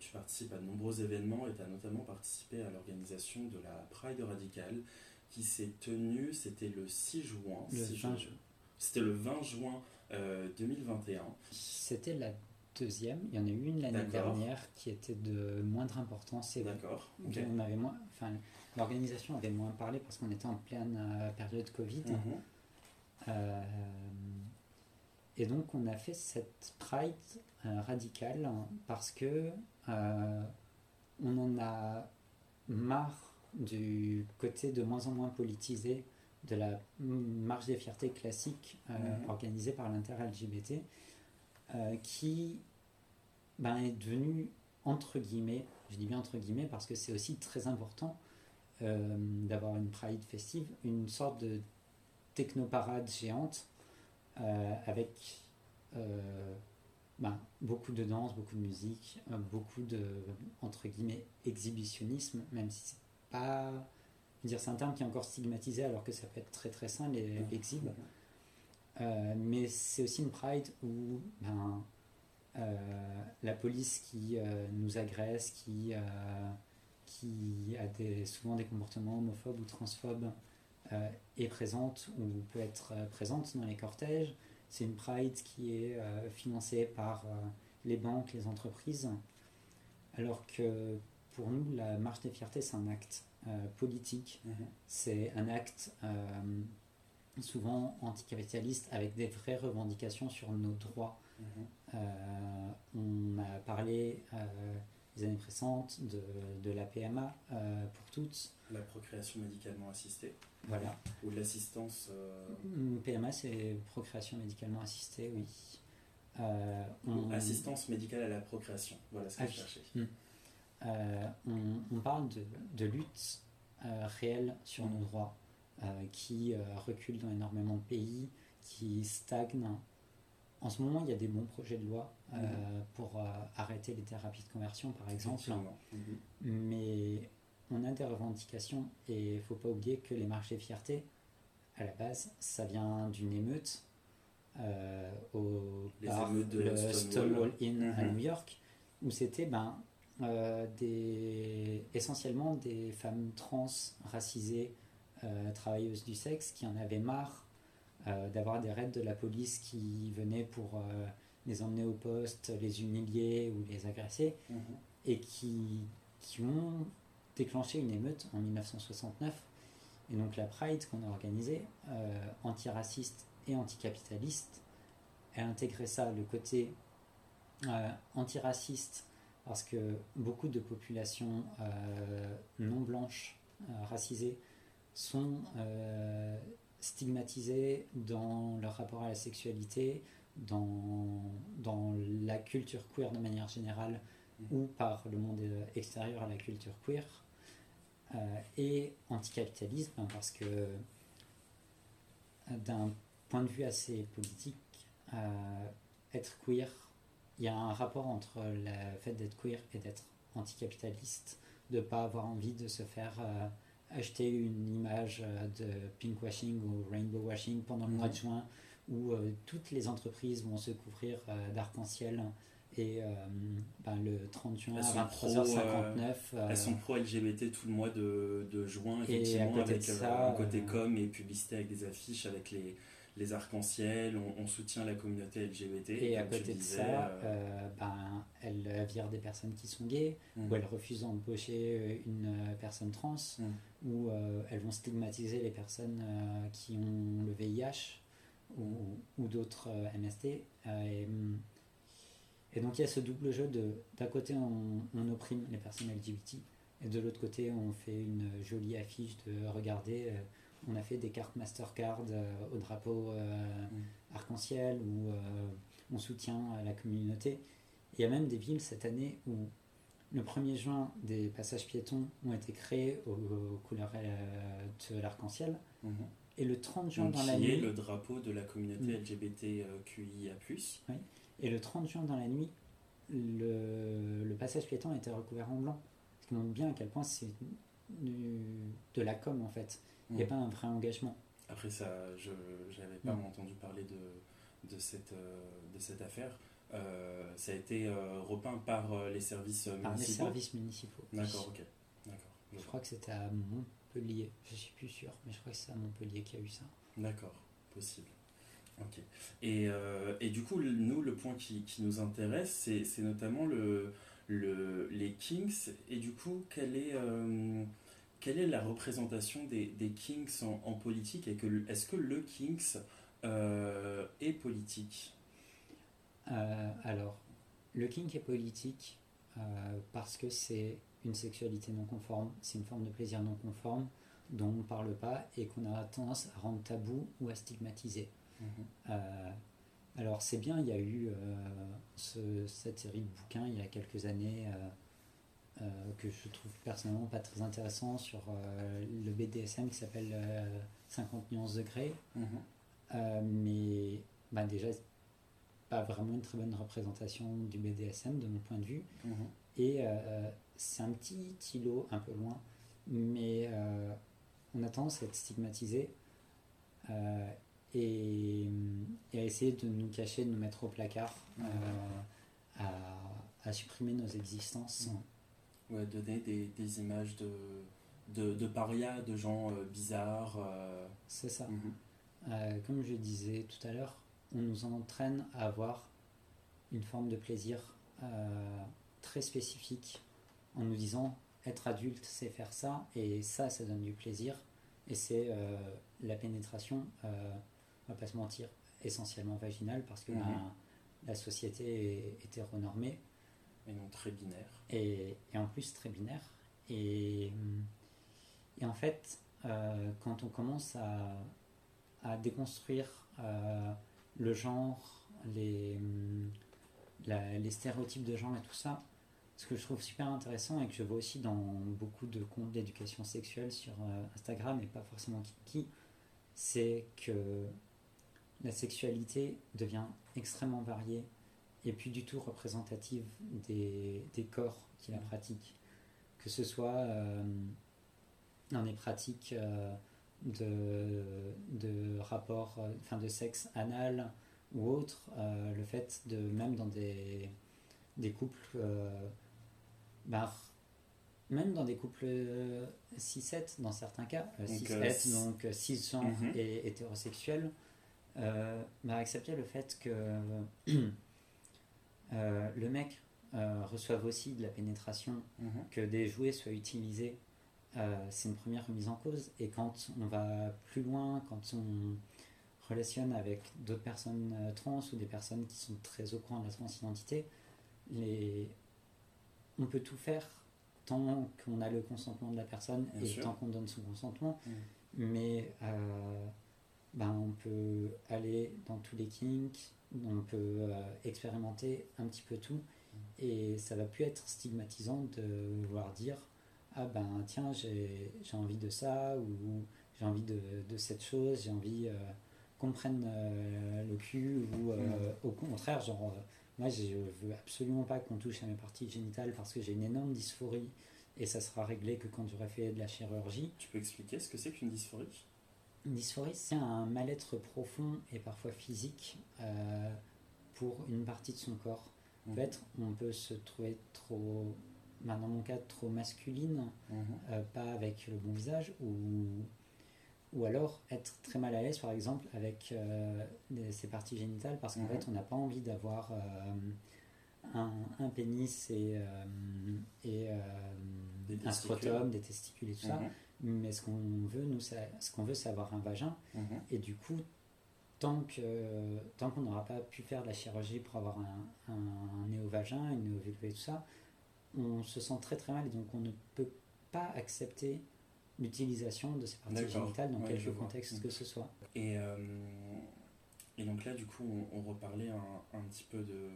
tu participes à de nombreux événements et tu as notamment participé à l'organisation de la Pride radicale qui s'est tenue, c'était le 6 juin. C'était le 20 juin 2021. C'était la deuxième. Il y en a eu une l'année dernière qui était de moindre importance. D'accord. On avait moins, enfin, l'organisation avait moins parlé parce qu'on était en pleine euh, période Covid. Mhm. Euh, et donc on a fait cette Pride euh, radicale parce que on en a marre du côté de moins en moins politisé de la marche des fiertés classique mhm. organisée par l'inter-LGBT euh, qui ben, est devenu, entre guillemets, je dis bien entre guillemets parce que c'est aussi très important euh, d'avoir une Pride festive, une sorte de technoparade géante euh, avec ben, beaucoup de danse, beaucoup de musique, beaucoup de, entre guillemets, exhibitionnisme, même si c'est pas. dire, c'est un terme qui est encore stigmatisé alors que ça peut être très très sain, l'exhibe. Euh, mais c'est aussi une Pride où ben, euh, la police qui euh, nous agresse, qui, qui a des, souvent des comportements homophobes ou transphobes, est présente ou peut être présente dans les cortèges. C'est une Pride qui est financée par les banques, les entreprises, alors que pour nous, la marche des fiertés, c'est un acte politique, mm-hmm. c'est un acte souvent anticapitaliste avec des vraies revendications sur nos droits. Mhm. Euh, on a parlé euh, les années précédentes de, de la PMA euh, pour toutes. La procréation médicalement assistée. Voilà. Ou l'assistance. Mm, PMA, c'est procréation médicalement assistée, oui. Assistance médicale à la procréation, voilà ce que je cherchais. Mm. On, on, parle de, de lutte réelle sur nos droits qui recule dans énormément de pays, qui stagne. En ce moment, il y a des bons projets de loi mhm. pour arrêter les thérapies de conversion, par exemple. Mhm. Mais on a des revendications et il ne faut pas oublier que les marches des fiertés, à la base, ça vient d'une émeute euh, au de Stonewall, Inn à mhm. New York, où c'était ben, euh, des, essentiellement des femmes trans racisées, euh, travailleuses du sexe, qui en avaient marre d'avoir des raids de la police qui venaient pour les emmener au poste, les humilier ou les agresser, mhm. et qui, qui ont déclenché une émeute en 1969. Et donc la Pride qu'on a organisée, antiraciste et anticapitaliste, a intégré ça, le côté euh, antiraciste, parce que beaucoup de populations euh, non blanches, euh, racisées, sont stigmatisées dans leur rapport à la sexualité, dans, dans la culture queer de manière générale, ou par le monde extérieur à la culture queer, et anticapitalisme, parce que d'un point de vue assez politique, euh, être queer, il y a un rapport entre le fait d'être queer et d'être anticapitaliste, de ne pas avoir envie de se faire euh, acheter une image euh, de pinkwashing ou rainbow washing pendant le mois de mhm. juin, où toutes les entreprises vont se couvrir d'arc-en-ciel. Et ben, le 30 juin à 23h59. elles sont pro-LGBT tout le mois de, de juin, effectivement, avec un côté com et publicité avec des affiches avec les, les arcs-en-ciel, on, soutient la communauté LGBT. Et à côté de ça, euh, euh, ben, elle vire des personnes qui sont gays, mm. ou elle refuse d'embaucher une euh, personne trans, mm. ou elles vont stigmatiser les personnes qui ont le VIH ou, d'autres MST. Et, et, donc il y a ce double jeu de d'un côté on, on, opprime les personnes LGBT, et de l'autre côté on fait une jolie affiche de regarder on a fait des cartes Mastercard euh, au drapeau euh, mm. arc-en-ciel où euh, on soutient la communauté. Il y a même des villes cette année où le 1er juin, des passages piétons ont été créés aux, couleurs de l'arc-en-ciel. Mm-hmm. Et le 30 juin dans la nuit. le drapeau de la communauté mm. LGBTQIA. Oui. Et le 30 juin dans la nuit, le, passage piéton a été recouvert en blanc. Ce qui montre bien à quel point c'est de la com en fait. Il n'y a mm. pas un vrai engagement. Après ça, je n'avais pas mm. entendu parler de, de, cette, euh, de cette affaire. Euh, ça a été euh, repeint par les services municipaux. Par les services municipaux. D'accord, ok. Je crois que c'était à Montpellier, je suis plus sûr, mais je crois que c'est à Montpellier qu'il y a eu ça. D'accord, possible. Ok. Et, et, du coup, nous, le point qui, qui nous intéresse, c'est notamment le, le, les Kings. Et du coup, quel est quelle est la représentation des, Kings en, politique et est-ce que le Kings euh, est politique? Euh, Alors, le King est politique euh, parce que c'est une sexualité non conforme, c'est une forme de plaisir non conforme dont on ne parle pas et qu'on a tendance à rendre tabou ou à stigmatiser. Mhm. alors c'est bien, il y a eu cette série de bouquins il y a quelques années que je trouve personnellement pas très intéressant sur euh, le BDSM qui s'appelle 50 euh, nuances degrés. Mhm. mais bah, déjà, pas vraiment une très bonne représentation du BDSM de mon point de vue. Mhm. Et c'est un petit îlot un peu loin, mais on a tendance à être stigmatisé et, à essayer de nous cacher, de nous mettre au placard, mhm. à, supprimer nos existences donner des, des images de, de, de parias, de gens euh, bizarres. Euh. C'est ça. Mhm. Euh, comme je disais tout à l'heure, on nous entraîne à avoir une forme de plaisir très spécifique en nous disant être adulte c'est faire ça et ça ça donne du plaisir et c'est la pénétration on va pas se mentir essentiellement vaginale parce que mhm. ben, la société est hétéronormée et non très binaire. Et, en plus très binaire. Et, en fait, euh, quand on commence à, déconstruire euh, le genre, les, les stéréotypes de genre et tout ça, ce que je trouve super intéressant et que je vois aussi dans beaucoup de comptes d'éducation sexuelle sur euh, Instagram et pas forcément qui, c'est que la sexualité devient extrêmement variée et plus du tout représentative des, corps qui la pratiquent. Que ce soit euh, dans des pratiques euh, de, de rapport, enfin de sexe anal ou autre, le fait de, même dans des, des couples bah, même dans des couples 6-7 euh, dans certains cas, 6-7 donc 6 euh, genres mhm. et hétérosexuels, euh, bah, accepter le fait que le mec reçoive aussi de la pénétration, mhm. que des jouets soient utilisés, c'est une première remise en cause. Et quand on va plus loin, quand on relationne avec d'autres personnes trans ou des personnes qui sont très au courant de la transidentité, les, on peut tout faire tant qu'on a le consentement de la personne et tant qu'on donne son consentement. Mm. Mais euh, ben, on peut aller dans tous les kinks, on peut euh, expérimenter un petit peu tout. Et ça va plus être stigmatisant de vouloir dire Ah ben tiens, j'ai envie de ça, ou j'ai envie de, de, cette chose, j'ai envie euh, qu'on prenne le cul, ou mm. au contraire, genre moi, je veux absolument pas qu'on touche à mes parties génitales parce que j'ai une énorme dysphorie et ça sera réglé que quand j'aurai fait de la chirurgie. Tu peux expliquer ce que c'est qu'une dysphorie? Une dysphorie, c'est un mal-être profond et parfois physique euh, pour une partie de son corps. En mhm. fait, on peut se trouver trop, ben, dans mon cas, trop masculine, mhm. euh, pas avec le bon visage, ou ou alors être très mal à l'aise par exemple avec euh, ses parties génitales parce qu'en mhm. fait on n'a pas envie d'avoir euh, un, pénis et, euh, un scrotum, des testicules et tout ça, mhm. Mais ce qu'on veut nous ce qu'on veut c'est avoir un vagin mhm. et du coup tant que tant qu'on n'aura pas pu faire de la chirurgie pour avoir un, un, néovagin, une néovulve et tout ça, on se sent très très mal et donc on ne peut pas accepter l'utilisation de ces parties génitales dans quelque contexte que ce soit. Et, euh, et donc là, du coup, on, reparlait un, un, petit peu de,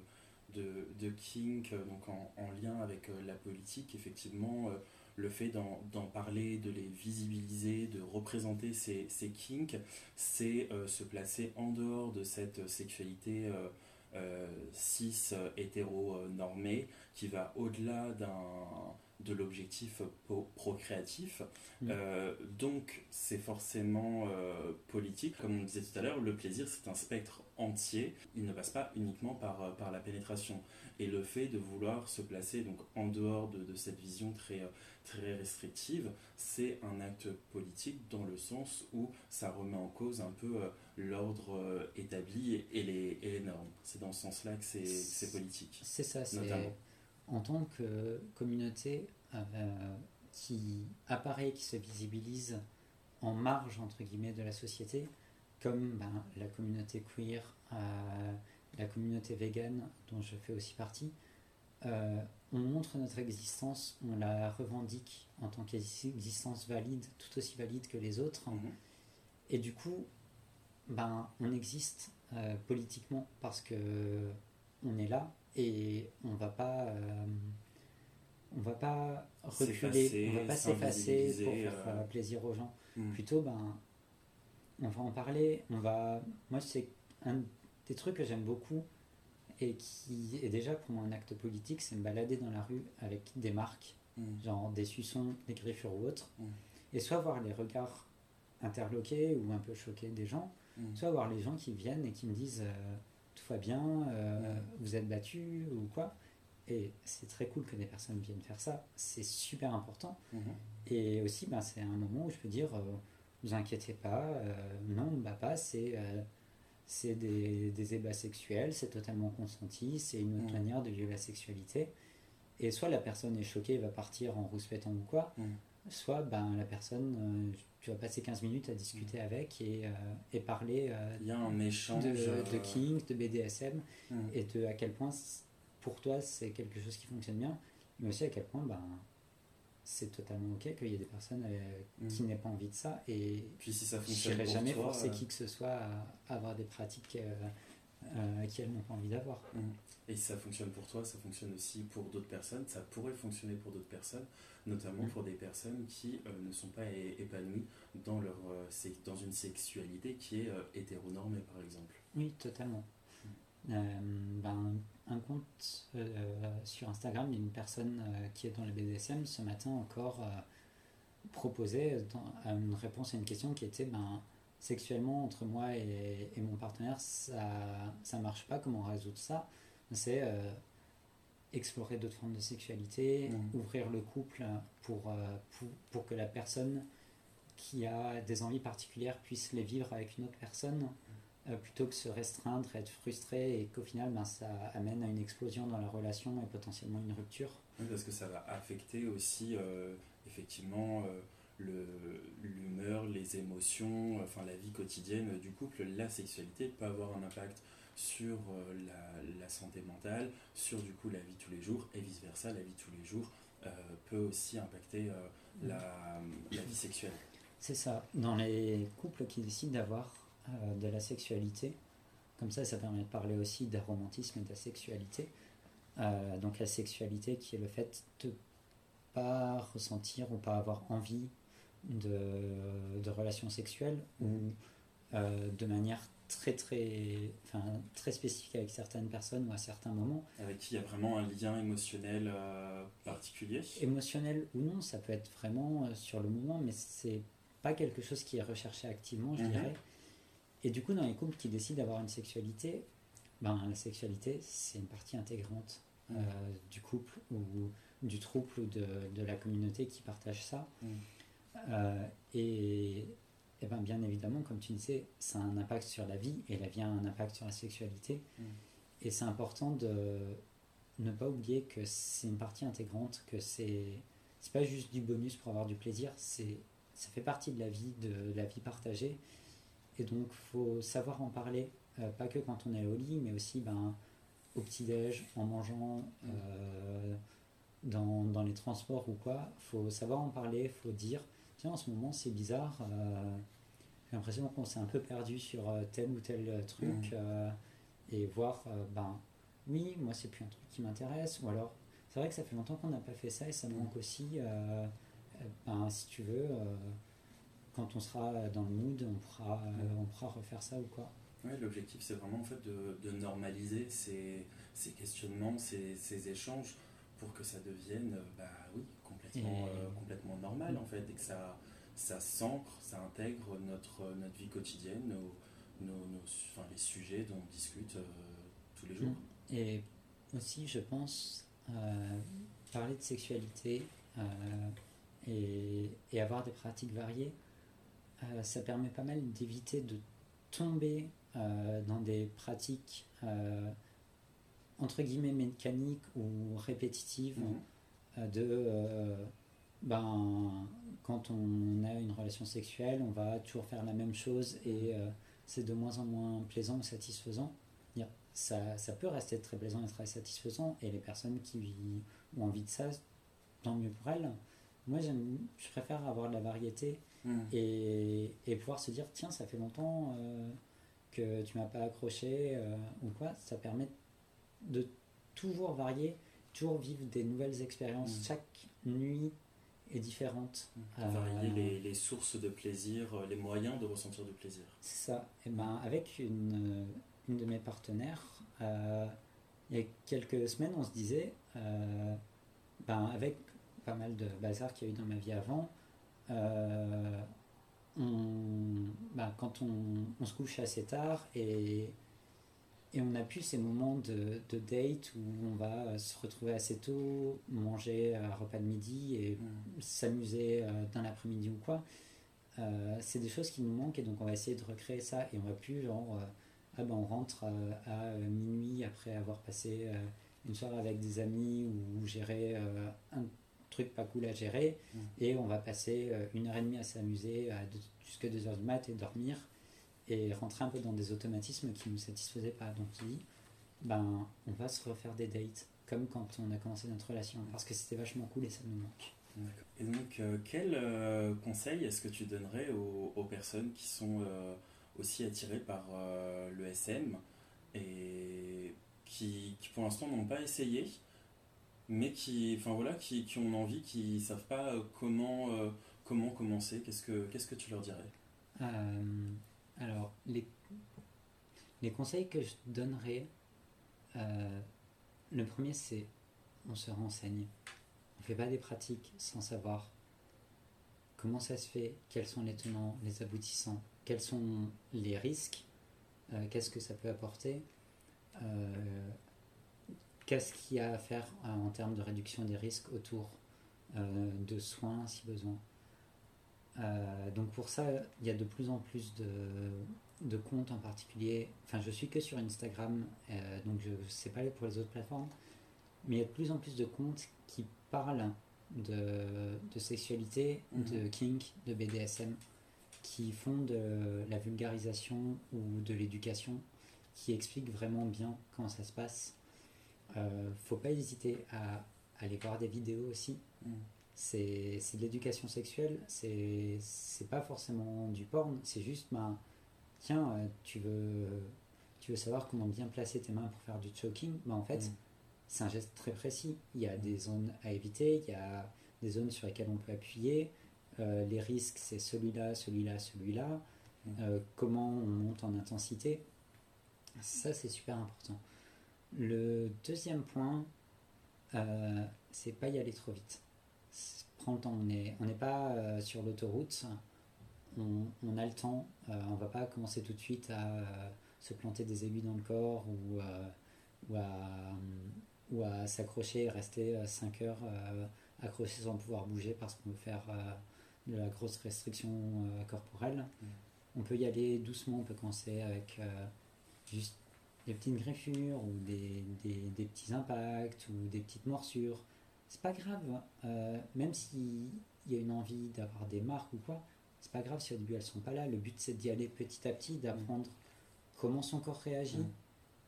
de, de kink, euh, donc en, en, lien avec euh, la politique, effectivement, le fait d'en parler, de les visibiliser, de représenter ces, ces kinks, c'est se placer en dehors de cette sexualité cis hétéro-normée qui va au-delà d'un de l'objectif procréatif. Euh, donc c'est forcément euh, politique. Comme on disait tout à l'heure, le plaisir c'est un spectre entier. Il ne passe pas uniquement par, euh, par la pénétration. Et le fait de vouloir se placer donc en dehors de, cette vision très, très restrictive, c'est un acte politique dans le sens où ça remet en cause un peu l'ordre établi et les, et les normes. C'est dans ce sens-là que c'est politique. C'est ça, c'est en tant que communauté euh, qui apparaît, qui se visibilise en marge entre guillemets de la société, comme ben, la communauté queer, euh, la communauté vegan dont je fais aussi partie, euh, on montre notre existence, on la revendique en tant qu'existence valide, tout aussi valide que les autres. Mhm. Et du coup, ben, on existe politiquement parce que on est là, et on va pas euh, on va pas reculer, on va pas s'effacer pour faire euh, plaisir aux gens. Hmm. Plutôt, ben, on va en parler. On va, moi, c'est un des trucs que j'aime beaucoup et qui est déjà pour moi un acte politique, c'est me balader dans la rue avec des marques, hmm. genre des suçons, des griffures ou autres, hmm. et soit voir les regards interloqués ou un peu choqués des gens, soit voir les gens qui viennent et qui me disent euh, tout va bien, euh, vous êtes battu ou quoi. Et c'est très cool que des personnes viennent faire ça, c'est super important. Mhm. Et aussi, ben, c'est un moment où je peux dire, euh, vous inquiétez pas, euh, non, bah pas, c'est c'est des, des, ébats sexuels, c'est totalement consenti, c'est une autre mhm. manière de vivre la sexualité. Et soit la personne est choquée et va partir en rouspétant ou quoi, mhm. soit ben, la personne, tu vas passer 15 minutes à discuter avec et, euh, et parler euh, Il y a un échange, de, de euh, King, de BDSM et de à quel point pour toi c'est quelque chose qui fonctionne bien, mais aussi à quel point ben, c'est totalement ok qu'il y ait des personnes hmm. qui n'aient pas envie de ça et puis si ça fonctionne jamais forcer qui que ce soit à, avoir des pratiques qui elles n'ont pas envie d'avoir. Mmh. Et ça fonctionne pour toi, ça fonctionne aussi pour d'autres personnes, ça pourrait fonctionner pour d'autres personnes, notamment mmh. pour des personnes qui ne sont pas épanouies dans, leur, dans une sexualité qui est hétéronormée par exemple. Oui, totalement. Ben, un compte sur Instagram d'une personne qui est dans le BDSM ce matin encore proposait une réponse à une question qui était ben, sexuellement entre moi et, mon partenaire, ça ça marche pas. Comment résoudre ça? C'est euh, explorer d'autres formes de sexualité, mmh. ouvrir le couple pour, euh, pour, pour, que la personne qui a des envies particulières puisse les vivre avec une autre personne. Euh, plutôt que se restreindre, être frustré et qu'au final ben, ça amène à une explosion dans la relation et potentiellement une rupture. Oui, parce que ça va affecter aussi effectivement l'humeur, les émotions, enfin la vie quotidienne du couple, la sexualité peut avoir un impact sur euh, la, santé mentale, sur du coup la vie tous les jours, et vice-versa, la vie tous les jours euh, peut aussi impacter euh, la, la, vie sexuelle. C'est ça. Dans les couples qui décident d'avoir de la sexualité, comme ça, ça permet de parler aussi d'aromantisme et de la sexualité. donc la sexualité qui est le fait de pas ressentir ou pas avoir envie de, de relations sexuelles ou euh, de manière très très enfin, très spécifique avec certaines personnes ou à certains moments. Avec qui il y a vraiment un lien émotionnel euh, particulier Émotionnel ou non, ça peut être vraiment euh, sur le moment, mais c'est pas quelque chose qui est recherché activement, je mhm. dirais. Et du coup, dans les couples qui décident d'avoir une sexualité, ben, la sexualité, c'est une partie intégrante mhm. du couple ou du trouble ou de, de, la communauté qui partage ça. Euh, et, et ben bien évidemment, comme tu disais, ça a un impact sur la vie et la vie a un impact sur la sexualité. Et c'est important de ne pas oublier que c'est une partie intégrante, que c'est c'est pas juste du bonus pour avoir du plaisir, c'est ça fait partie de la vie, de la vie partagée. Et donc, faut savoir en parler, euh, pas que quand on est au lit, mais aussi ben, au petit-déj, en mangeant, euh, dans, dans, les transports ou quoi. faut savoir en parler, faut dire tiens, en ce moment c'est bizarre, euh, j'ai l'impression qu'on s'est un peu perdu sur tel ou tel truc, mm. et voir, ben oui, moi c'est plus un truc qui m'intéresse, ou alors c'est vrai que ça fait longtemps qu'on n'a pas fait ça et ça manque aussi, ben, si tu veux, quand on sera dans le mood, on pourra, on pourra refaire ça ou quoi. Ouais, l'objectif c'est vraiment en fait de, de normaliser ces, ces questionnements, ces, ces, échanges pour que ça devienne, bah oui, complètement, euh, complètement normal en fait, et que ça, ça s'ancre, ça intègre notre, notre vie quotidienne, nos, nos, enfin, les sujets dont on discute euh, tous les jours. Et aussi, je pense, euh, parler de sexualité et, et, avoir des pratiques variées, ça permet pas mal d'éviter de tomber dans des pratiques entre guillemets mécaniques ou répétitives. Euh, de euh, ben, quand on a une relation sexuelle, on va toujours faire la même chose et euh, c'est de moins en moins plaisant ou satisfaisant. Ça, ça, peut rester très plaisant et très satisfaisant et les personnes qui ont envie de ça, tant mieux pour elles. Moi, je préfère avoir de la variété hmm. et, et, pouvoir se dire tiens, ça fait longtemps que tu m'as pas accroché ou quoi. Ça permet de toujours varier toujours vivre des nouvelles expériences. Mm. Chaque nuit est différente. Mm. Varier les, les, sources de plaisir, euh, les moyens de ressentir du plaisir. C'est ça. Et ben, avec une, une de mes partenaires, euh, il y a quelques semaines, on se disait, euh, ben, avec pas mal de bazar qu'il y a eu dans ma vie avant, on, ben, quand on, on, se couche assez tard et et on a pu ces moments de, de, date où on va se retrouver assez tôt, manger un repas de midi et s'amuser euh, dans l'après-midi ou quoi. Euh, c'est des choses qui nous manquent et donc on va essayer de recréer ça et on va plus genre euh, ah ben on rentre à minuit après avoir passé une soirée avec des amis ou gérer un truc pas cool à gérer mm. et on va passer une heure et demie à s'amuser jusqu'à 2 heures du mat et dormir et rentrer un peu dans des automatismes qui ne nous satisfaisaient pas. Donc il dit, ben, on va se refaire des dates, comme quand on a commencé notre relation, parce que c'était vachement cool et ça nous manque. Et donc, euh, quel euh, conseil est-ce que tu donnerais aux, aux personnes qui sont euh, aussi attirées par le SM et qui, qui pour l'instant n'ont pas essayé, mais qui, enfin voilà, qui, ont envie, qui savent pas comment, comment commencer. Qu'est-ce que, que tu leur dirais? Alors, les, les conseils que je donnerais, le premier c'est on se renseigne. On ne fait pas des pratiques sans savoir comment ça se fait, quels sont les tenants, les aboutissants, quels sont les risques, euh, qu'est-ce que ça peut apporter, euh, qu'est-ce qu'il y a à faire euh, en termes de réduction des risques autour de soins si besoin. donc pour ça, il y a de plus en plus de, de comptes en particulier. Enfin, je suis que sur Instagram, donc je ne sais pas pour les autres plateformes, mais il y a de plus en plus de comptes qui parlent de, de sexualité, mhm. de kink, de BDSM, qui font de la vulgarisation ou de l'éducation, qui expliquent vraiment bien comment ça se passe. Euh, faut pas hésiter à, aller voir des vidéos aussi. Mhm. C'est de l'éducation sexuelle, c'est pas forcément du porn, c'est juste, ben, tiens, euh, tu veux, tu veux savoir comment bien placer tes mains pour faire du choking, ben, en fait, mhm c'est un geste très précis. Il y a des zones à éviter, il y a des zones sur lesquelles on peut appuyer. Euh, les risques, c'est celui-là, celui-là, celui-là. Mm. Euh, comment on monte en intensité? Ça, c'est super important. Le deuxième point, euh, c'est pas y aller trop vite. Prends le temps. On n'est on pas sur l'autoroute. On, on, a le temps. on va pas commencer tout de suite à se planter des aiguilles dans le corps ou, ou à ou à s'accrocher et rester 5 heures euh, accroché sans pouvoir bouger parce qu'on veut faire euh, de la grosse restriction euh, corporelle. Mm. On peut y aller doucement, on peut commencer avec juste des petites griffures ou des, des, des, petits impacts ou des petites morsures. C'est pas grave, même s'il y a une envie d'avoir des marques ou quoi, c'est pas grave si au début elles sont pas là. Le but c'est d'y aller petit à petit, d'apprendre comment son corps réagit, mm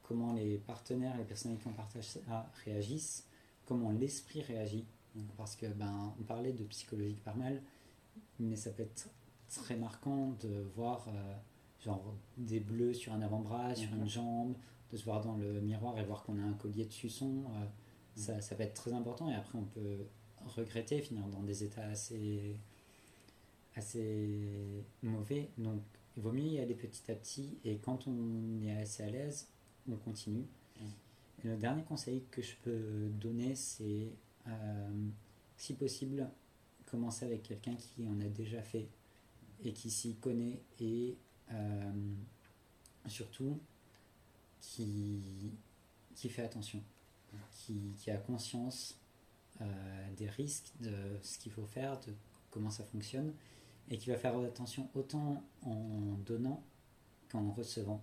comment les partenaires, les personnes qui en partagent ça réagissent, comment l'esprit réagit. Mm. Parce que ben, on parlait de psychologie par mal, mais ça peut être très marquant de voir euh, genre des bleus sur un avant-bras, sur une jambe, de se voir dans le miroir et voir qu'on a un collier de suçon. Euh, ça, ça, peut être très important et après on peut regretter, finir dans des états assez, assez mauvais. Donc il vaut mieux y aller petit à petit et quand on est assez à l'aise, on continue. Et le dernier conseil que je peux donner, c'est euh, si possible, commencer avec quelqu'un qui en a déjà fait et qui s'y connaît et euh, surtout qui, qui fait attention, qui, qui a conscience euh, des risques, de ce qu'il faut faire, de comment ça fonctionne et qui va faire attention autant en donnant qu'en recevant.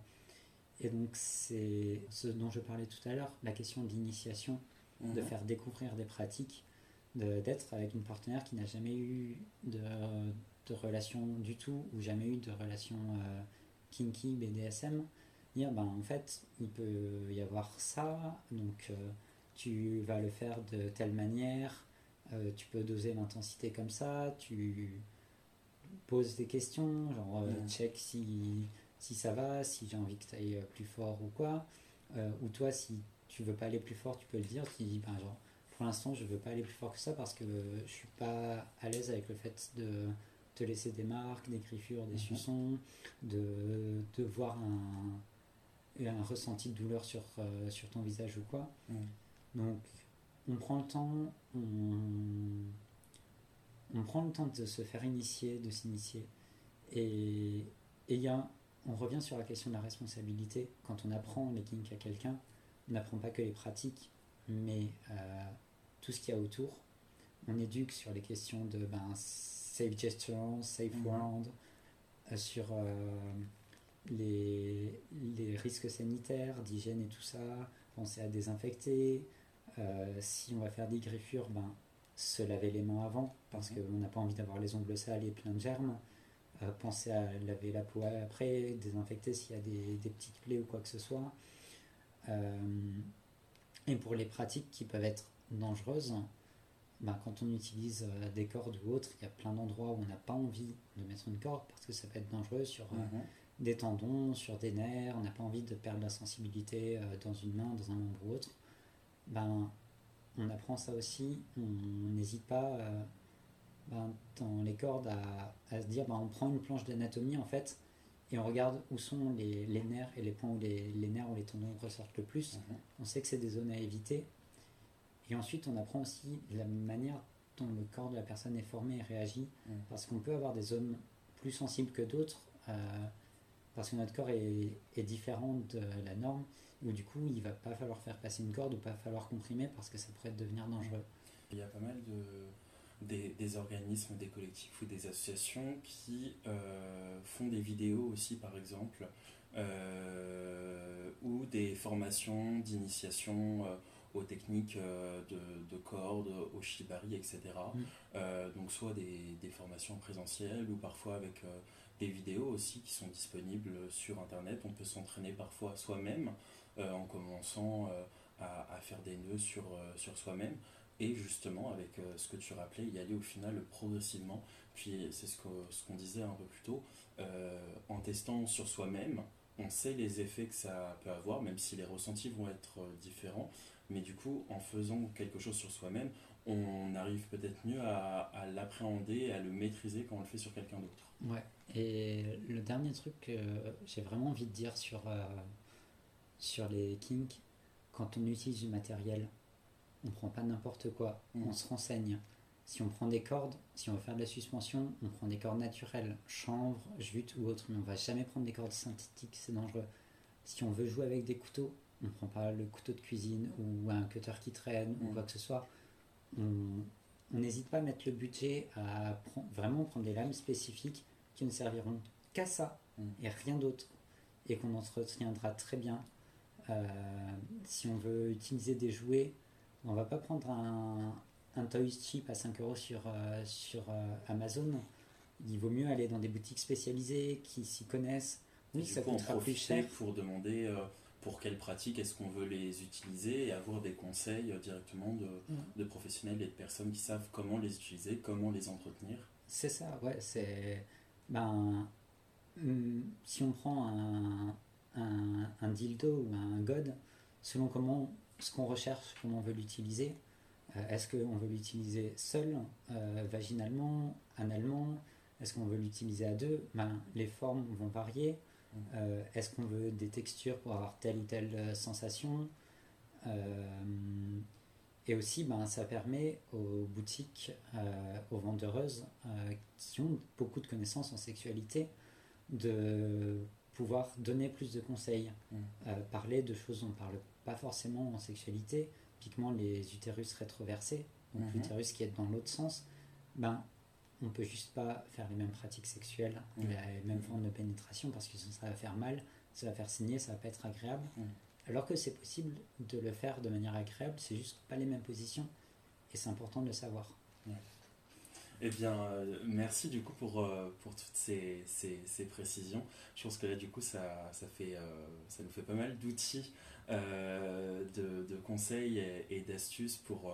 Et donc, c'est ce dont je parlais tout à l'heure, la question d'initiation, de mhm. faire découvrir des pratiques, d'être avec une partenaire qui n'a jamais eu de, de, relation du tout, ou jamais eu de relation euh, kinky, BDSM. Dire, ben, en fait, il peut y avoir ça, donc euh, tu vas le faire de telle manière, euh, tu peux doser l'intensité comme ça, tu poses des questions, genre check si si ça va, si j'ai envie que tu ailles plus fort ou quoi. Ou toi, si tu veux pas aller plus fort, tu peux le dire. Tu dis, ben, genre, pour l'instant, je veux pas aller plus fort que ça parce que je suis pas à l'aise avec le fait de te laisser des marques, des griffures, des mhm. suçons, de, de voir un, un ressenti de douleur sur, euh, sur ton visage ou quoi. Donc, on prend le temps, on, on prend le temps de se faire initier, de s'initier. Et il y a on revient sur la question de la responsabilité. Quand on apprend les kinks à quelqu'un, on n'apprend pas que les pratiques, mais euh, tout ce qu'il y a autour. On éduque sur les questions de ben, safe gesture, safe world, euh, sur euh, les, les, risques sanitaires, d'hygiène et tout ça, penser à désinfecter. si on va faire des griffures, ben, se laver les mains avant, parce mhm. qu'on n'a pas envie d'avoir les ongles sales et plein de germes. Euh, penser à laver la peau après, désinfecter s'il y a des, des, petites plaies ou quoi que ce soit. Euh, et pour les pratiques qui peuvent être dangereuses, ben, quand on utilise euh, des cordes ou autres, il y a plein d'endroits où on n'a pas envie de mettre une corde parce que ça peut être dangereux sur mhm. des tendons, sur des nerfs, on n'a pas envie de perdre la sensibilité euh, dans une main, dans un membre ou autre, ben, on apprend ça aussi. On n'hésite pas euh, ben, dans les cordes à, se dire ben, on prend une planche d'anatomie en fait et on regarde où sont les, nerfs et les points où les, nerfs ou les tendons ressortent le plus. Mhm. On sait que c'est des zones à éviter. Et ensuite, on apprend aussi la manière dont le corps de la personne est formé et réagit. Mhm. Parce qu'on peut avoir des zones plus sensibles que d'autres. Euh, parce que notre corps est, différent de la norme, ou du coup il va pas falloir faire passer une corde ou pas falloir comprimer parce que ça pourrait devenir dangereux. Il y a pas mal de, des, organismes, des collectifs ou des associations qui euh, font des vidéos aussi par exemple, euh, ou des formations d'initiation aux techniques de, de, cordes, au shibari, etc. Mm. donc soit des, des, formations présentielles ou parfois avec des vidéos aussi qui sont disponibles sur Internet. On peut s'entraîner parfois soi-même euh, en commençant euh, à, faire des nœuds sur, euh, sur soi-même. Et justement, avec ce que tu rappelais, y aller au final progressivement. Puis c'est ce qu'on ce qu'on disait un peu plus tôt, en testant sur soi-même, on sait les effets que ça peut avoir, même si les ressentis vont être différents. Mais du coup, en faisant quelque chose sur soi-même, on arrive peut-être mieux à, à l'appréhender, à le maîtriser quand on le fait sur quelqu'un d'autre. Ouais. Et le dernier truc que j'ai vraiment envie de dire sur, euh, sur les kinks, quand on utilise du matériel, on prend pas n'importe quoi, mm. on se renseigne. Si on prend des cordes, si on veut faire de la suspension, on prend des cordes naturelles, chanvre, jute ou autre, mais on va jamais prendre des cordes synthétiques, c'est dangereux. Si on veut jouer avec des couteaux, on prend pas le couteau de cuisine ou un cutter qui traîne ou mm. quoi que ce soit. On n'hésite pas à mettre le budget à vraiment prendre des lames spécifiques qui ne serviront qu'à ça mm. et rien d'autre, et qu'on entretiendra très bien. Euh, si on veut utiliser des jouets, on va pas prendre un, un Toys Cheap à 5 euros sur, euh, sur euh, Amazon. Il vaut mieux aller dans des boutiques spécialisées qui s'y connaissent. Oui, ça coûtera plus cher. Pour demander pour quelles pratiques est-ce qu'on veut les utiliser et avoir des conseils directement de, mm. de, professionnels et de personnes qui savent comment les utiliser, comment les entretenir. C'est ça, ouais. C'est ben, hum, si on prend un, un, dildo ou un god, selon comment ce qu'on recherche, comment on veut l'utiliser, euh, est-ce qu'on veut l'utiliser seul, euh, vaginalement, analement, est-ce qu'on veut l'utiliser à deux? Ben, Les formes vont varier. Mmh. Euh, est-ce qu'on veut des textures pour avoir telle ou telle sensation? Et aussi, ben, ça permet aux boutiques, euh, aux vendeuses euh, qui ont beaucoup de connaissances en sexualité, de pouvoir donner plus de conseils, mm. euh, parler de choses dont on ne parle pas forcément en sexualité, typiquement les utérus rétroversés, donc mm-hmm. l'utérus qui est dans l'autre sens, ben, on ne peut juste pas faire les mêmes pratiques sexuelles, mm. les mêmes formes de pénétration, parce que ça va faire mal, ça va faire saigner, ça va pas être agréable. Mm. Alors que c'est possible de le faire de manière agréable, c'est juste pas les mêmes positions et c'est important de le savoir. Eh bien, euh, merci du coup pour, euh, pour toutes ces, ces, précisions. Je pense que là, du coup, ça, ça, fait, euh, ça nous fait pas mal d'outils, de, de, conseils et, d'astuces pour,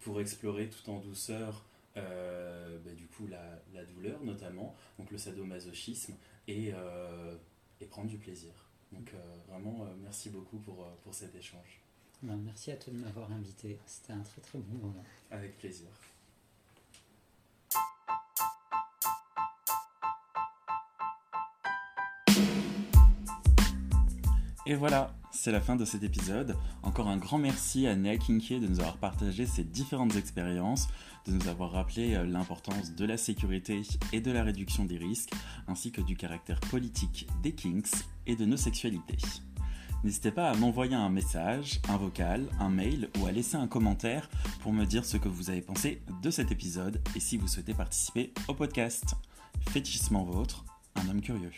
pour explorer tout en douceur bah, du coup, la, la, douleur notamment, donc le sadomasochisme et, et prendre du plaisir. Donc euh, vraiment, euh, merci beaucoup pour, euh, pour cet échange. Ben, merci à toi de m'avoir invité. C'était un très très bon moment. Avec plaisir. Et voilà, c'est la fin de cet épisode. Encore un grand merci à Nea Kinkie de nous avoir partagé ses différentes expériences, de nous avoir rappelé euh, l'importance de la sécurité et de la réduction des risques, ainsi que du caractère politique des kinks et de nos sexualités. N'hésitez pas à m'envoyer un message, un vocal, un mail ou à laisser un commentaire pour me dire ce que vous avez pensé de cet épisode et si vous souhaitez participer au podcast. Fétichissement vôtre, un homme curieux.